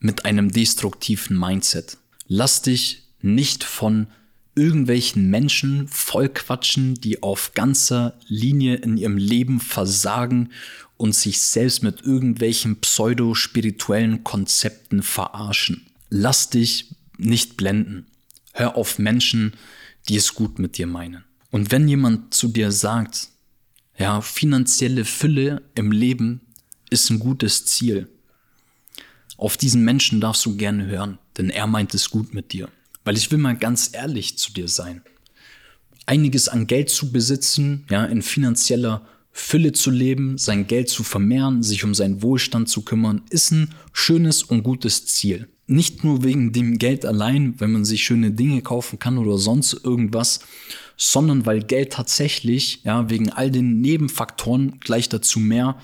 mit einem destruktiven Mindset. Lass dich nicht von irgendwelchen Menschen vollquatschen, die auf ganzer Linie in ihrem Leben versagen und sich selbst mit irgendwelchen pseudo-spirituellen Konzepten verarschen. Lass dich nicht blenden. Hör auf Menschen, die es gut mit dir meinen. Und wenn jemand zu dir sagt, ja, finanzielle Fülle im Leben ist ein gutes Ziel. Auf diesen Menschen darfst du gerne hören, denn er meint es gut mit dir. Weil ich will mal ganz ehrlich zu dir sein. Einiges an Geld zu besitzen, ja, in finanzieller Fülle zu leben, sein Geld zu vermehren, sich um seinen Wohlstand zu kümmern, ist ein schönes und gutes Ziel. Nicht nur wegen dem Geld allein, wenn man sich schöne Dinge kaufen kann oder sonst irgendwas, sondern weil Geld tatsächlich, ja, wegen all den Nebenfaktoren gleich dazu mehr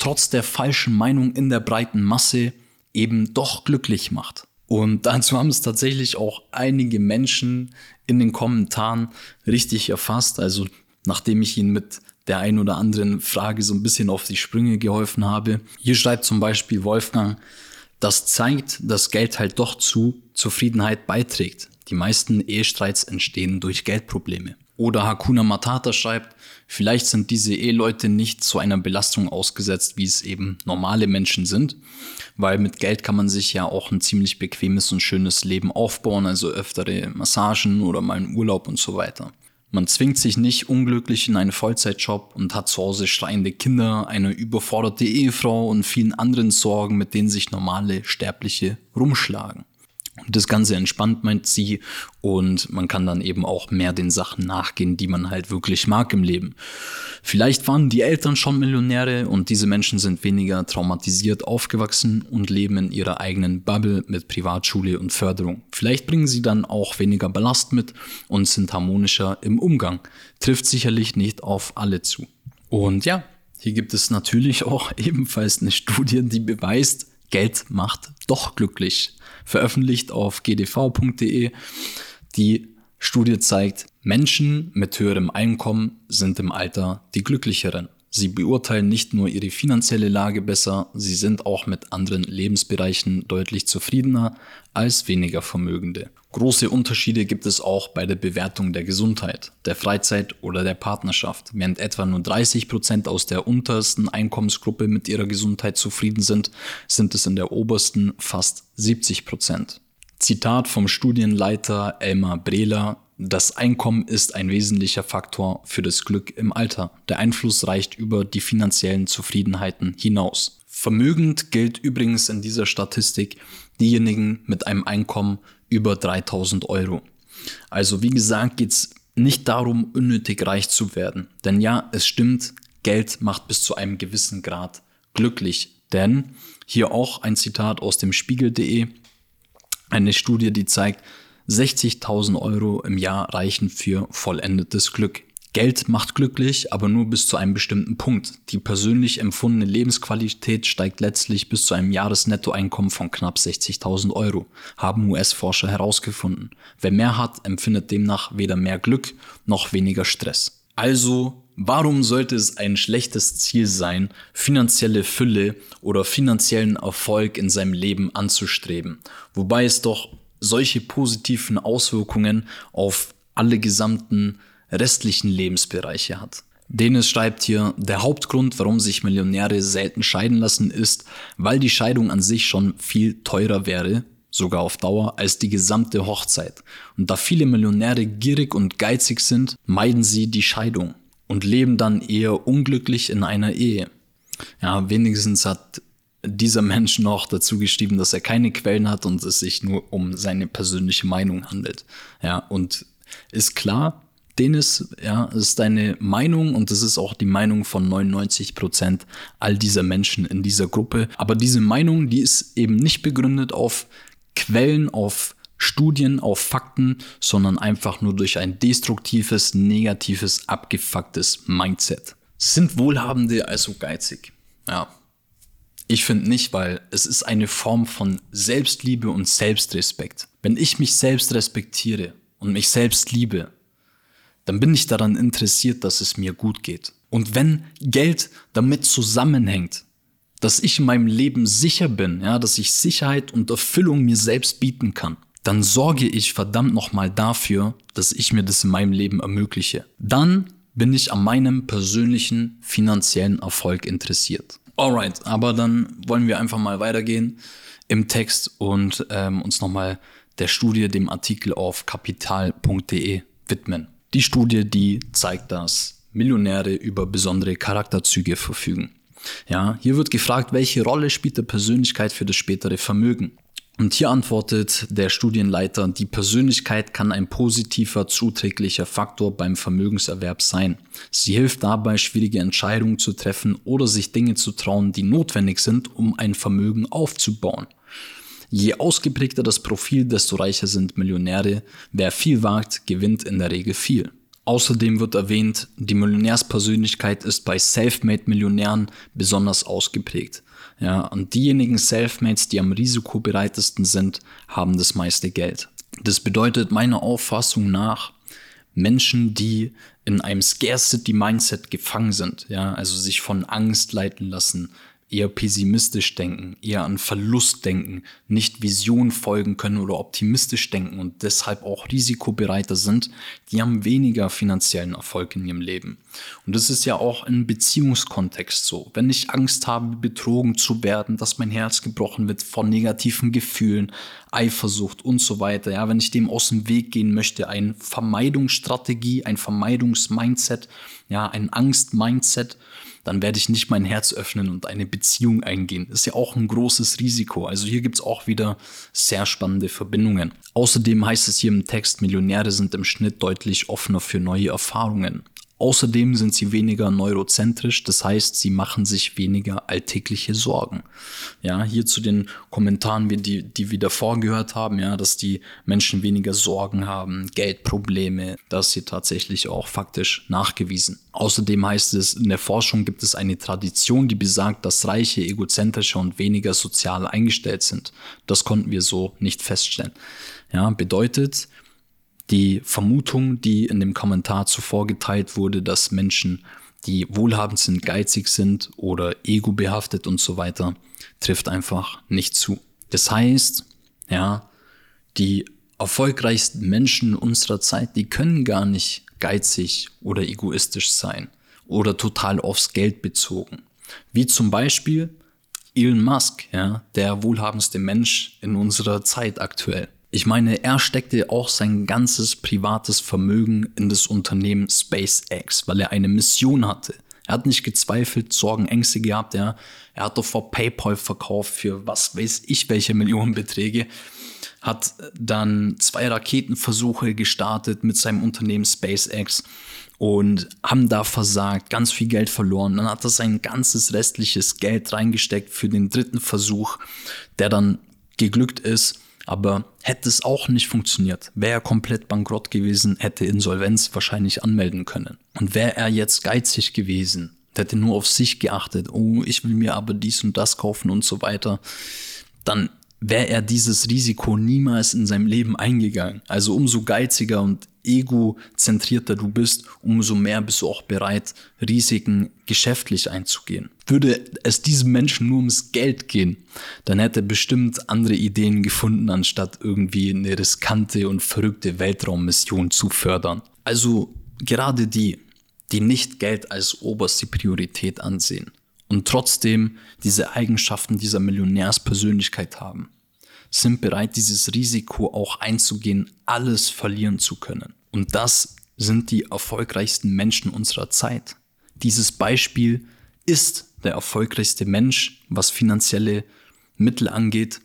trotz der falschen Meinung in der breiten Masse eben doch glücklich macht. Und dazu haben es tatsächlich auch einige Menschen in den Kommentaren richtig erfasst. Also nachdem ich ihnen mit der ein oder anderen Frage so ein bisschen auf die Sprünge geholfen habe. Hier schreibt zum Beispiel Wolfgang, das zeigt, dass Geld halt doch zu Zufriedenheit beiträgt. Die meisten Ehestreits entstehen durch Geldprobleme. Oder Hakuna Matata schreibt, vielleicht sind diese Eheleute nicht zu einer Belastung ausgesetzt, wie es eben normale Menschen sind, weil mit Geld kann man sich ja auch ein ziemlich bequemes und schönes Leben aufbauen, also öftere Massagen oder mal einen Urlaub und so weiter. Man zwingt sich nicht unglücklich in einen Vollzeitjob und hat zu Hause schreiende Kinder, eine überforderte Ehefrau und vielen anderen Sorgen, mit denen sich normale Sterbliche rumschlagen. Das Ganze entspannt meint sie und man kann dann eben auch mehr den Sachen nachgehen, die man halt wirklich mag im Leben. Vielleicht waren die Eltern schon Millionäre und diese Menschen sind weniger traumatisiert aufgewachsen und leben in ihrer eigenen Bubble mit Privatschule und Förderung. Vielleicht bringen sie dann auch weniger Ballast mit und sind harmonischer im Umgang. Trifft sicherlich nicht auf alle zu. Und ja, hier gibt es natürlich auch ebenfalls eine Studie, die beweist, Geld macht doch glücklich veröffentlicht auf gdv.de. Die Studie zeigt, Menschen mit höherem Einkommen sind im Alter die glücklicheren. Sie beurteilen nicht nur ihre finanzielle Lage besser, sie sind auch mit anderen Lebensbereichen deutlich zufriedener als weniger Vermögende. Große Unterschiede gibt es auch bei der Bewertung der Gesundheit, der Freizeit oder der Partnerschaft. Während etwa nur 30 Prozent aus der untersten Einkommensgruppe mit ihrer Gesundheit zufrieden sind, sind es in der obersten fast 70%. Prozent. Zitat vom Studienleiter Elmar Brehler, das Einkommen ist ein wesentlicher Faktor für das Glück im Alter. Der Einfluss reicht über die finanziellen Zufriedenheiten hinaus. Vermögend gilt übrigens in dieser Statistik diejenigen mit einem Einkommen über 3000 Euro. Also wie gesagt geht es nicht darum, unnötig reich zu werden. Denn ja, es stimmt, Geld macht bis zu einem gewissen Grad glücklich. Denn hier auch ein Zitat aus dem Spiegel.de, eine Studie, die zeigt, 60.000 Euro im Jahr reichen für vollendetes Glück. Geld macht glücklich, aber nur bis zu einem bestimmten Punkt. Die persönlich empfundene Lebensqualität steigt letztlich bis zu einem Jahresnettoeinkommen von knapp 60.000 Euro, haben US-Forscher herausgefunden. Wer mehr hat, empfindet demnach weder mehr Glück noch weniger Stress. Also, warum sollte es ein schlechtes Ziel sein, finanzielle Fülle oder finanziellen Erfolg in seinem Leben anzustreben? Wobei es doch solche positiven Auswirkungen auf alle gesamten restlichen Lebensbereiche hat. Dennis schreibt hier, der Hauptgrund, warum sich Millionäre selten scheiden lassen, ist, weil die Scheidung an sich schon viel teurer wäre, sogar auf Dauer, als die gesamte Hochzeit. Und da viele Millionäre gierig und geizig sind, meiden sie die Scheidung und leben dann eher unglücklich in einer Ehe. Ja, wenigstens hat dieser Mensch noch dazu geschrieben, dass er keine Quellen hat und es sich nur um seine persönliche Meinung handelt. Ja, und ist klar, Dennis, ja, ist deine Meinung und das ist auch die Meinung von 99 Prozent all dieser Menschen in dieser Gruppe. Aber diese Meinung, die ist eben nicht begründet auf Quellen, auf Studien, auf Fakten, sondern einfach nur durch ein destruktives, negatives, abgefucktes Mindset. Sind Wohlhabende also geizig? Ja, ich finde nicht, weil es ist eine Form von Selbstliebe und Selbstrespekt. Wenn ich mich selbst respektiere und mich selbst liebe, dann bin ich daran interessiert, dass es mir gut geht. Und wenn Geld damit zusammenhängt, dass ich in meinem Leben sicher bin, ja, dass ich Sicherheit und Erfüllung mir selbst bieten kann, dann sorge ich verdammt nochmal dafür, dass ich mir das in meinem Leben ermögliche. Dann bin ich an meinem persönlichen finanziellen Erfolg interessiert. Alright, aber dann wollen wir einfach mal weitergehen im Text und ähm, uns nochmal der Studie, dem Artikel auf kapital.de widmen. Die Studie, die zeigt, dass Millionäre über besondere Charakterzüge verfügen. Ja, hier wird gefragt, welche Rolle spielt der Persönlichkeit für das spätere Vermögen? Und hier antwortet der Studienleiter, die Persönlichkeit kann ein positiver, zuträglicher Faktor beim Vermögenserwerb sein. Sie hilft dabei, schwierige Entscheidungen zu treffen oder sich Dinge zu trauen, die notwendig sind, um ein Vermögen aufzubauen. Je ausgeprägter das Profil, desto reicher sind Millionäre. Wer viel wagt, gewinnt in der Regel viel. Außerdem wird erwähnt, die Millionärspersönlichkeit ist bei Selfmade-Millionären besonders ausgeprägt. Ja, und diejenigen Selfmates, die am risikobereitesten sind, haben das meiste Geld. Das bedeutet meiner Auffassung nach, Menschen, die in einem Scarcity-Mindset gefangen sind, ja, also sich von Angst leiten lassen, eher pessimistisch denken, eher an Verlust denken, nicht Vision folgen können oder optimistisch denken und deshalb auch risikobereiter sind, die haben weniger finanziellen Erfolg in ihrem Leben. Und das ist ja auch im Beziehungskontext so. Wenn ich Angst habe, betrogen zu werden, dass mein Herz gebrochen wird von negativen Gefühlen, Eifersucht und so weiter. Ja, wenn ich dem aus dem Weg gehen möchte, eine Vermeidungsstrategie, ein Vermeidungsmindset, ja, ein Angstmindset, dann werde ich nicht mein Herz öffnen und eine Beziehung eingehen. Ist ja auch ein großes Risiko. Also hier gibt es auch wieder sehr spannende Verbindungen. Außerdem heißt es hier im Text, Millionäre sind im Schnitt deutlich offener für neue Erfahrungen. Außerdem sind sie weniger neurozentrisch, das heißt, sie machen sich weniger alltägliche Sorgen. Ja, hier zu den Kommentaren, die, die wir davor gehört haben, ja, dass die Menschen weniger Sorgen haben, Geldprobleme, das ist hier tatsächlich auch faktisch nachgewiesen. Außerdem heißt es, in der Forschung gibt es eine Tradition, die besagt, dass Reiche egozentrischer und weniger sozial eingestellt sind. Das konnten wir so nicht feststellen. Ja, bedeutet, die Vermutung, die in dem Kommentar zuvor geteilt wurde, dass Menschen, die wohlhabend sind, geizig sind oder ego-behaftet und so weiter, trifft einfach nicht zu. Das heißt, ja, die erfolgreichsten Menschen unserer Zeit, die können gar nicht geizig oder egoistisch sein oder total aufs Geld bezogen. Wie zum Beispiel Elon Musk, ja, der wohlhabendste Mensch in unserer Zeit aktuell. Ich meine, er steckte auch sein ganzes privates Vermögen in das Unternehmen SpaceX, weil er eine Mission hatte. Er hat nicht gezweifelt, Sorgen, Ängste gehabt, ja. Er hat doch vor PayPal verkauft für was weiß ich welche Millionenbeträge. Hat dann zwei Raketenversuche gestartet mit seinem Unternehmen SpaceX und haben da versagt, ganz viel Geld verloren. Dann hat er sein ganzes restliches Geld reingesteckt für den dritten Versuch, der dann geglückt ist aber hätte es auch nicht funktioniert, wäre er komplett bankrott gewesen, hätte Insolvenz wahrscheinlich anmelden können. Und wäre er jetzt geizig gewesen, hätte nur auf sich geachtet, oh, ich will mir aber dies und das kaufen und so weiter, dann wäre er dieses Risiko niemals in seinem Leben eingegangen. Also umso geiziger und egozentrierter du bist, umso mehr bist du auch bereit, Risiken geschäftlich einzugehen. Würde es diesem Menschen nur ums Geld gehen, dann hätte er bestimmt andere Ideen gefunden, anstatt irgendwie eine riskante und verrückte Weltraummission zu fördern. Also gerade die, die nicht Geld als oberste Priorität ansehen und trotzdem diese Eigenschaften dieser Millionärspersönlichkeit haben sind bereit, dieses Risiko auch einzugehen, alles verlieren zu können. Und das sind die erfolgreichsten Menschen unserer Zeit. Dieses Beispiel ist der erfolgreichste Mensch, was finanzielle Mittel angeht,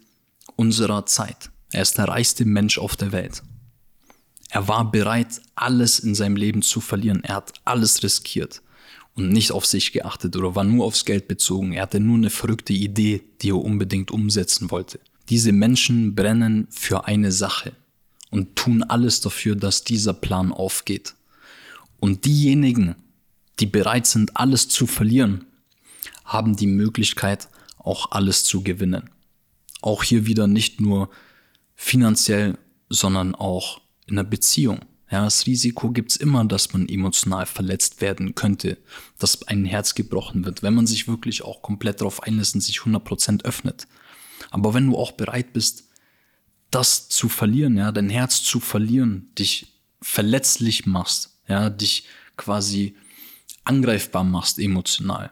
unserer Zeit. Er ist der reichste Mensch auf der Welt. Er war bereit, alles in seinem Leben zu verlieren. Er hat alles riskiert und nicht auf sich geachtet oder war nur aufs Geld bezogen. Er hatte nur eine verrückte Idee, die er unbedingt umsetzen wollte. Diese Menschen brennen für eine Sache und tun alles dafür, dass dieser Plan aufgeht. Und diejenigen, die bereit sind, alles zu verlieren, haben die Möglichkeit, auch alles zu gewinnen. Auch hier wieder nicht nur finanziell, sondern auch in der Beziehung. Ja, das Risiko gibt's immer, dass man emotional verletzt werden könnte, dass ein Herz gebrochen wird, wenn man sich wirklich auch komplett darauf einlässt und sich 100% öffnet. Aber wenn du auch bereit bist, das zu verlieren, ja, dein Herz zu verlieren, dich verletzlich machst, ja, dich quasi angreifbar machst emotional,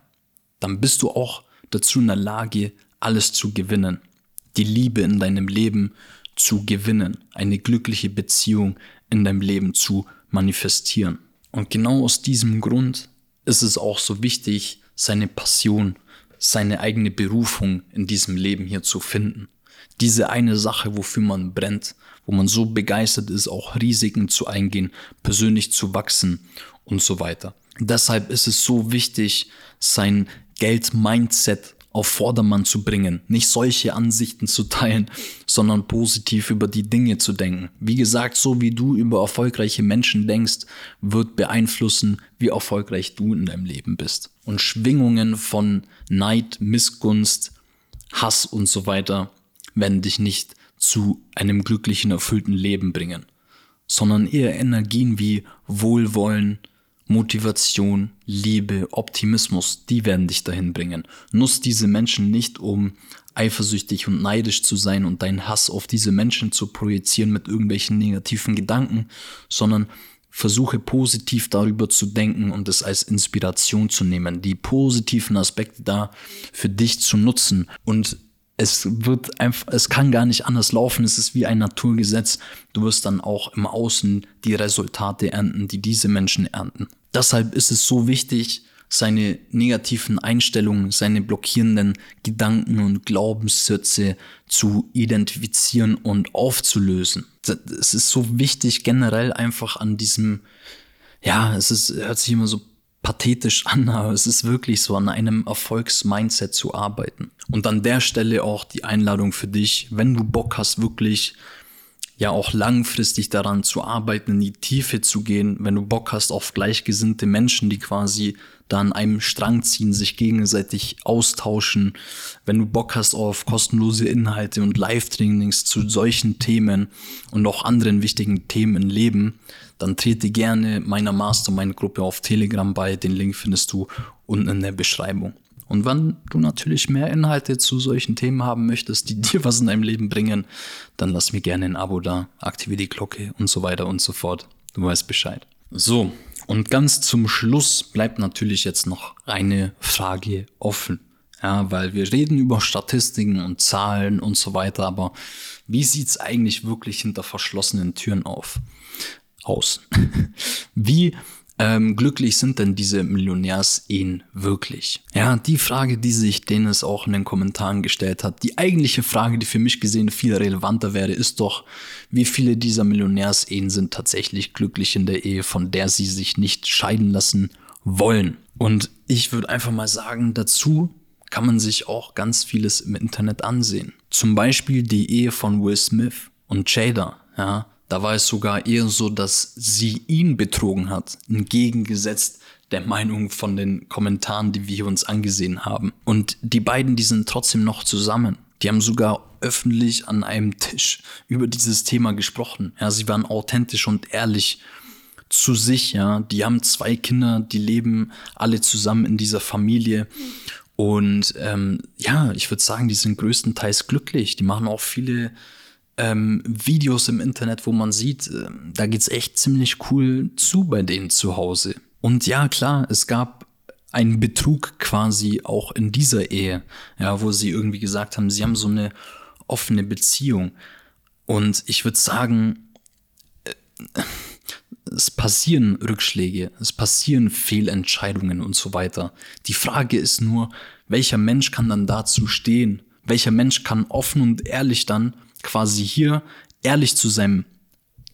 dann bist du auch dazu in der Lage, alles zu gewinnen. Die Liebe in deinem Leben zu gewinnen, eine glückliche Beziehung in deinem Leben zu manifestieren. Und genau aus diesem Grund ist es auch so wichtig, seine Passion seine eigene Berufung in diesem Leben hier zu finden. Diese eine Sache, wofür man brennt, wo man so begeistert ist, auch Risiken zu eingehen, persönlich zu wachsen und so weiter. Deshalb ist es so wichtig, sein Geld-Mindset auf Vordermann zu bringen, nicht solche Ansichten zu teilen, sondern positiv über die Dinge zu denken. Wie gesagt, so wie du über erfolgreiche Menschen denkst, wird beeinflussen, wie erfolgreich du in deinem Leben bist. Und Schwingungen von Neid, Missgunst, Hass und so weiter werden dich nicht zu einem glücklichen, erfüllten Leben bringen, sondern eher Energien wie Wohlwollen, Motivation, Liebe, Optimismus, die werden dich dahin bringen. Nutz diese Menschen nicht, um eifersüchtig und neidisch zu sein und deinen Hass auf diese Menschen zu projizieren mit irgendwelchen negativen Gedanken, sondern versuche positiv darüber zu denken und es als Inspiration zu nehmen, die positiven Aspekte da für dich zu nutzen und es wird einfach, es kann gar nicht anders laufen. Es ist wie ein Naturgesetz. Du wirst dann auch im Außen die Resultate ernten, die diese Menschen ernten. Deshalb ist es so wichtig, seine negativen Einstellungen, seine blockierenden Gedanken und Glaubenssätze zu identifizieren und aufzulösen. Es ist so wichtig generell einfach an diesem, ja, es ist, hört sich immer so pathetisch an, aber es ist wirklich so, an einem Erfolgsmindset zu arbeiten. Und an der Stelle auch die Einladung für dich, wenn du Bock hast, wirklich ja auch langfristig daran zu arbeiten, in die Tiefe zu gehen, wenn du Bock hast auf gleichgesinnte Menschen, die quasi da an einem Strang ziehen, sich gegenseitig austauschen, wenn du Bock hast auf kostenlose Inhalte und Live-Trainings zu solchen Themen und auch anderen wichtigen Themen im Leben, dann trete gerne meiner Mastermind-Gruppe auf Telegram bei. Den Link findest du unten in der Beschreibung. Und wenn du natürlich mehr Inhalte zu solchen Themen haben möchtest, die dir was in deinem Leben bringen, dann lass mir gerne ein Abo da, aktiviere die Glocke und so weiter und so fort. Du weißt Bescheid. So, und ganz zum Schluss bleibt natürlich jetzt noch eine Frage offen. Ja, weil wir reden über Statistiken und Zahlen und so weiter, aber wie sieht's eigentlich wirklich hinter verschlossenen Türen auf? aus. Wie ähm, glücklich sind denn diese Millionärsehen wirklich? Ja, die Frage, die sich Dennis auch in den Kommentaren gestellt hat, die eigentliche Frage, die für mich gesehen viel relevanter wäre, ist doch, wie viele dieser Millionärsehen sind tatsächlich glücklich in der Ehe, von der sie sich nicht scheiden lassen wollen? Und ich würde einfach mal sagen, dazu kann man sich auch ganz vieles im Internet ansehen. Zum Beispiel die Ehe von Will Smith und Jada, ja, da war es sogar eher so, dass sie ihn betrogen hat, entgegengesetzt der Meinung von den Kommentaren, die wir uns angesehen haben. Und die beiden, die sind trotzdem noch zusammen. Die haben sogar öffentlich an einem Tisch über dieses Thema gesprochen. Ja, sie waren authentisch und ehrlich zu sich, ja. Die haben zwei Kinder, die leben alle zusammen in dieser Familie. Und ähm, ja, ich würde sagen, die sind größtenteils glücklich. Die machen auch viele ähm, Videos im Internet, wo man sieht, äh, da geht's echt ziemlich cool zu bei denen zu Hause. Und ja, klar, es gab einen Betrug quasi auch in dieser Ehe, ja, wo sie irgendwie gesagt haben, sie haben so eine offene Beziehung. Und ich würde sagen, äh, es passieren Rückschläge, es passieren Fehlentscheidungen und so weiter. Die Frage ist nur, welcher Mensch kann dann dazu stehen? Welcher Mensch kann offen und ehrlich dann quasi hier ehrlich zu seinem,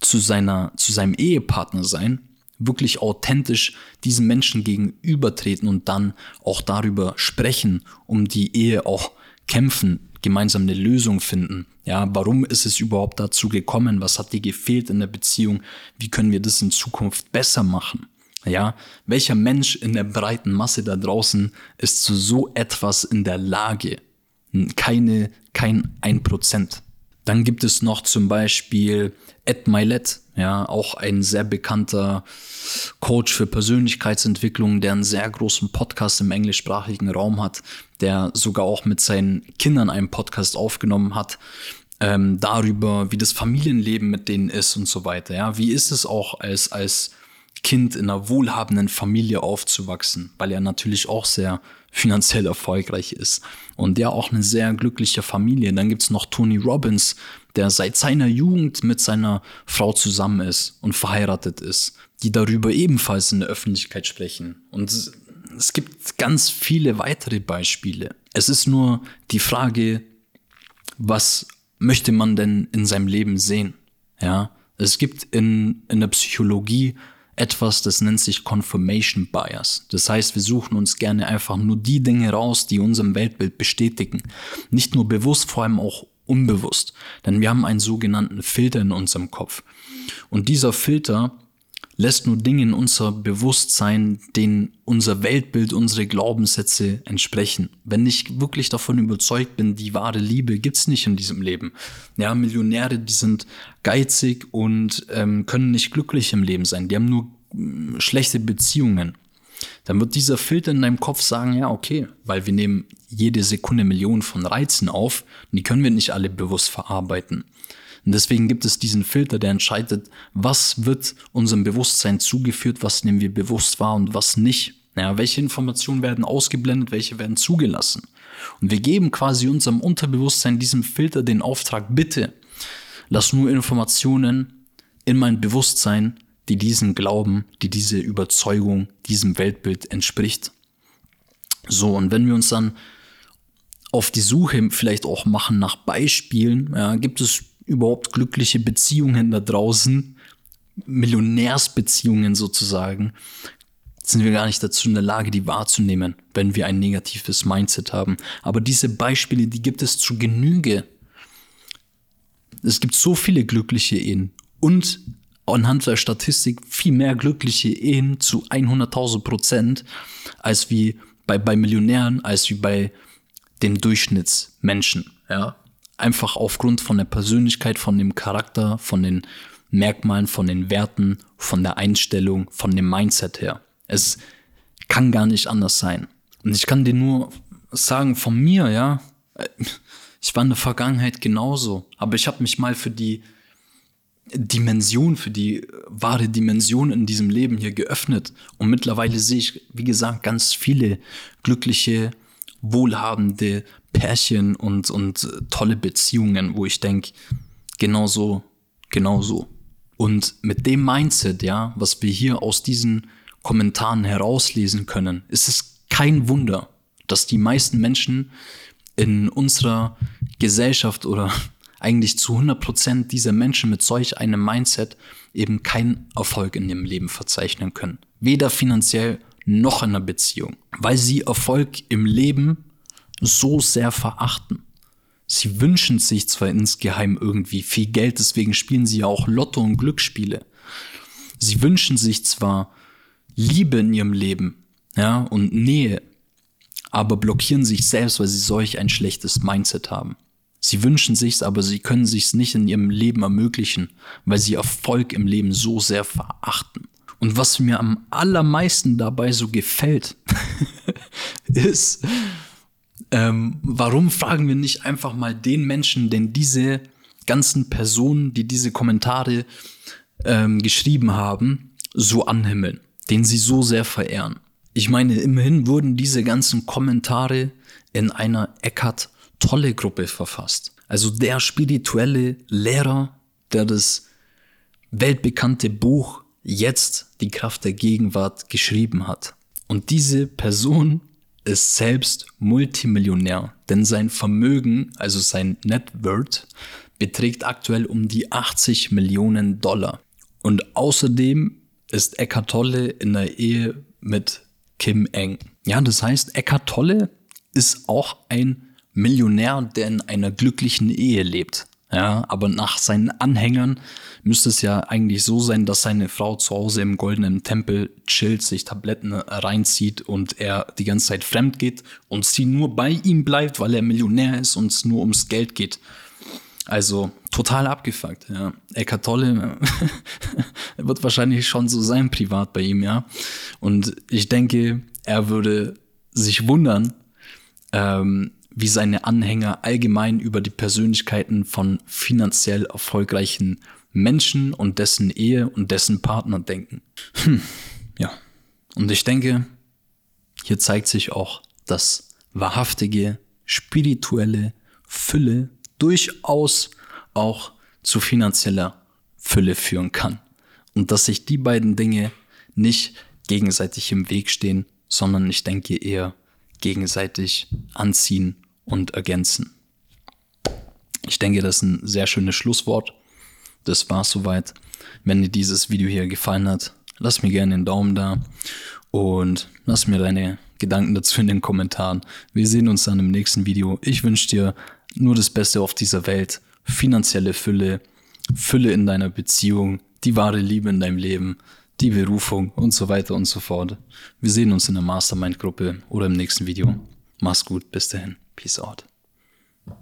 zu seiner, zu seinem Ehepartner sein, wirklich authentisch diesem Menschen gegenübertreten und dann auch darüber sprechen, um die Ehe auch kämpfen, gemeinsam eine Lösung finden. Ja, warum ist es überhaupt dazu gekommen? Was hat dir gefehlt in der Beziehung? Wie können wir das in Zukunft besser machen? Ja, welcher Mensch in der breiten Masse da draußen ist zu so etwas in der Lage? Keine, kein ein Prozent. Dann gibt es noch zum Beispiel Ed Milet, ja, auch ein sehr bekannter Coach für Persönlichkeitsentwicklung, der einen sehr großen Podcast im englischsprachigen Raum hat, der sogar auch mit seinen Kindern einen Podcast aufgenommen hat, ähm, darüber, wie das Familienleben mit denen ist und so weiter. Ja, wie ist es auch als, als Kind in einer wohlhabenden Familie aufzuwachsen, weil er natürlich auch sehr finanziell erfolgreich ist und der auch eine sehr glückliche Familie. Dann gibt's noch Tony Robbins, der seit seiner Jugend mit seiner Frau zusammen ist und verheiratet ist, die darüber ebenfalls in der Öffentlichkeit sprechen. Und es gibt ganz viele weitere Beispiele. Es ist nur die Frage, was möchte man denn in seinem Leben sehen? Ja, es gibt in, in der Psychologie etwas, das nennt sich Confirmation Bias. Das heißt, wir suchen uns gerne einfach nur die Dinge raus, die unserem Weltbild bestätigen. Nicht nur bewusst, vor allem auch unbewusst. Denn wir haben einen sogenannten Filter in unserem Kopf. Und dieser Filter lässt nur Dinge in unser Bewusstsein, denen unser Weltbild, unsere Glaubenssätze entsprechen. Wenn ich wirklich davon überzeugt bin, die wahre Liebe gibt's nicht in diesem Leben. Ja, Millionäre, die sind geizig und ähm, können nicht glücklich im Leben sein. Die haben nur äh, schlechte Beziehungen. Dann wird dieser Filter in deinem Kopf sagen, ja, okay, weil wir nehmen jede Sekunde Millionen von Reizen auf und die können wir nicht alle bewusst verarbeiten. Und deswegen gibt es diesen Filter, der entscheidet, was wird unserem Bewusstsein zugeführt, was nehmen wir bewusst wahr und was nicht. Ja, welche Informationen werden ausgeblendet, welche werden zugelassen. Und wir geben quasi unserem Unterbewusstsein diesem Filter den Auftrag, bitte, lass nur Informationen in mein Bewusstsein, die diesen Glauben, die diese Überzeugung, diesem Weltbild entspricht. So, und wenn wir uns dann auf die Suche vielleicht auch machen nach Beispielen, ja, gibt es überhaupt glückliche Beziehungen da draußen, Millionärsbeziehungen sozusagen, sind wir gar nicht dazu in der Lage, die wahrzunehmen, wenn wir ein negatives Mindset haben. Aber diese Beispiele, die gibt es zu Genüge. Es gibt so viele glückliche Ehen und anhand der Statistik viel mehr glückliche Ehen zu 100.000 Prozent als wie bei, bei Millionären, als wie bei dem Durchschnittsmenschen. Ja? Einfach aufgrund von der Persönlichkeit, von dem Charakter, von den Merkmalen, von den Werten, von der Einstellung, von dem Mindset her. Es kann gar nicht anders sein. Und ich kann dir nur sagen, von mir, ja, ich war in der Vergangenheit genauso, aber ich habe mich mal für die Dimension, für die wahre Dimension in diesem Leben hier geöffnet. Und mittlerweile sehe ich, wie gesagt, ganz viele glückliche, wohlhabende Pärchen und, und tolle Beziehungen, wo ich denke, genauso, genauso. Und mit dem Mindset, ja, was wir hier aus diesen Kommentaren herauslesen können, ist es kein Wunder, dass die meisten Menschen in unserer Gesellschaft oder eigentlich zu 100 Prozent dieser Menschen mit solch einem Mindset eben keinen Erfolg in ihrem Leben verzeichnen können. Weder finanziell noch in einer Beziehung, weil sie Erfolg im Leben so sehr verachten. Sie wünschen sich zwar insgeheim irgendwie viel Geld, deswegen spielen sie ja auch Lotto und Glücksspiele. Sie wünschen sich zwar Liebe in ihrem Leben, ja, und Nähe, aber blockieren sich selbst, weil sie solch ein schlechtes Mindset haben. Sie wünschen sich's, aber sie können sich's nicht in ihrem Leben ermöglichen, weil sie Erfolg im Leben so sehr verachten. Und was mir am allermeisten dabei so gefällt, ist, ähm, warum fragen wir nicht einfach mal den Menschen, denn diese ganzen Personen, die diese Kommentare ähm, geschrieben haben, so anhimmeln, den sie so sehr verehren. Ich meine, immerhin wurden diese ganzen Kommentare in einer Eckart tolle Gruppe verfasst. Also der spirituelle Lehrer, der das weltbekannte Buch Jetzt die Kraft der Gegenwart geschrieben hat. Und diese Person ist selbst Multimillionär, denn sein Vermögen, also sein Net Worth, beträgt aktuell um die 80 Millionen Dollar. Und außerdem ist Eckhart Tolle in der Ehe mit Kim Eng. Ja, das heißt, Eckhart Tolle ist auch ein Millionär, der in einer glücklichen Ehe lebt. Ja, aber nach seinen Anhängern müsste es ja eigentlich so sein, dass seine Frau zu Hause im goldenen Tempel chillt, sich Tabletten reinzieht und er die ganze Zeit fremd geht und sie nur bei ihm bleibt, weil er Millionär ist und es nur ums Geld geht. Also total abgefuckt, ja. Eckart Tolle wird wahrscheinlich schon so sein privat bei ihm, ja. Und ich denke, er würde sich wundern, ähm, wie seine Anhänger allgemein über die Persönlichkeiten von finanziell erfolgreichen Menschen und dessen Ehe und dessen Partner denken. Hm, ja. Und ich denke, hier zeigt sich auch, dass wahrhaftige spirituelle Fülle durchaus auch zu finanzieller Fülle führen kann. Und dass sich die beiden Dinge nicht gegenseitig im Weg stehen, sondern ich denke eher gegenseitig anziehen und ergänzen. Ich denke, das ist ein sehr schönes Schlusswort. Das war's soweit. Wenn dir dieses Video hier gefallen hat, lass mir gerne einen Daumen da und lass mir deine Gedanken dazu in den Kommentaren. Wir sehen uns dann im nächsten Video. Ich wünsche dir nur das Beste auf dieser Welt, finanzielle Fülle, Fülle in deiner Beziehung, die wahre Liebe in deinem Leben, die Berufung und so weiter und so fort. Wir sehen uns in der Mastermind-Gruppe oder im nächsten Video. Mach's gut, bis dahin. Peace out.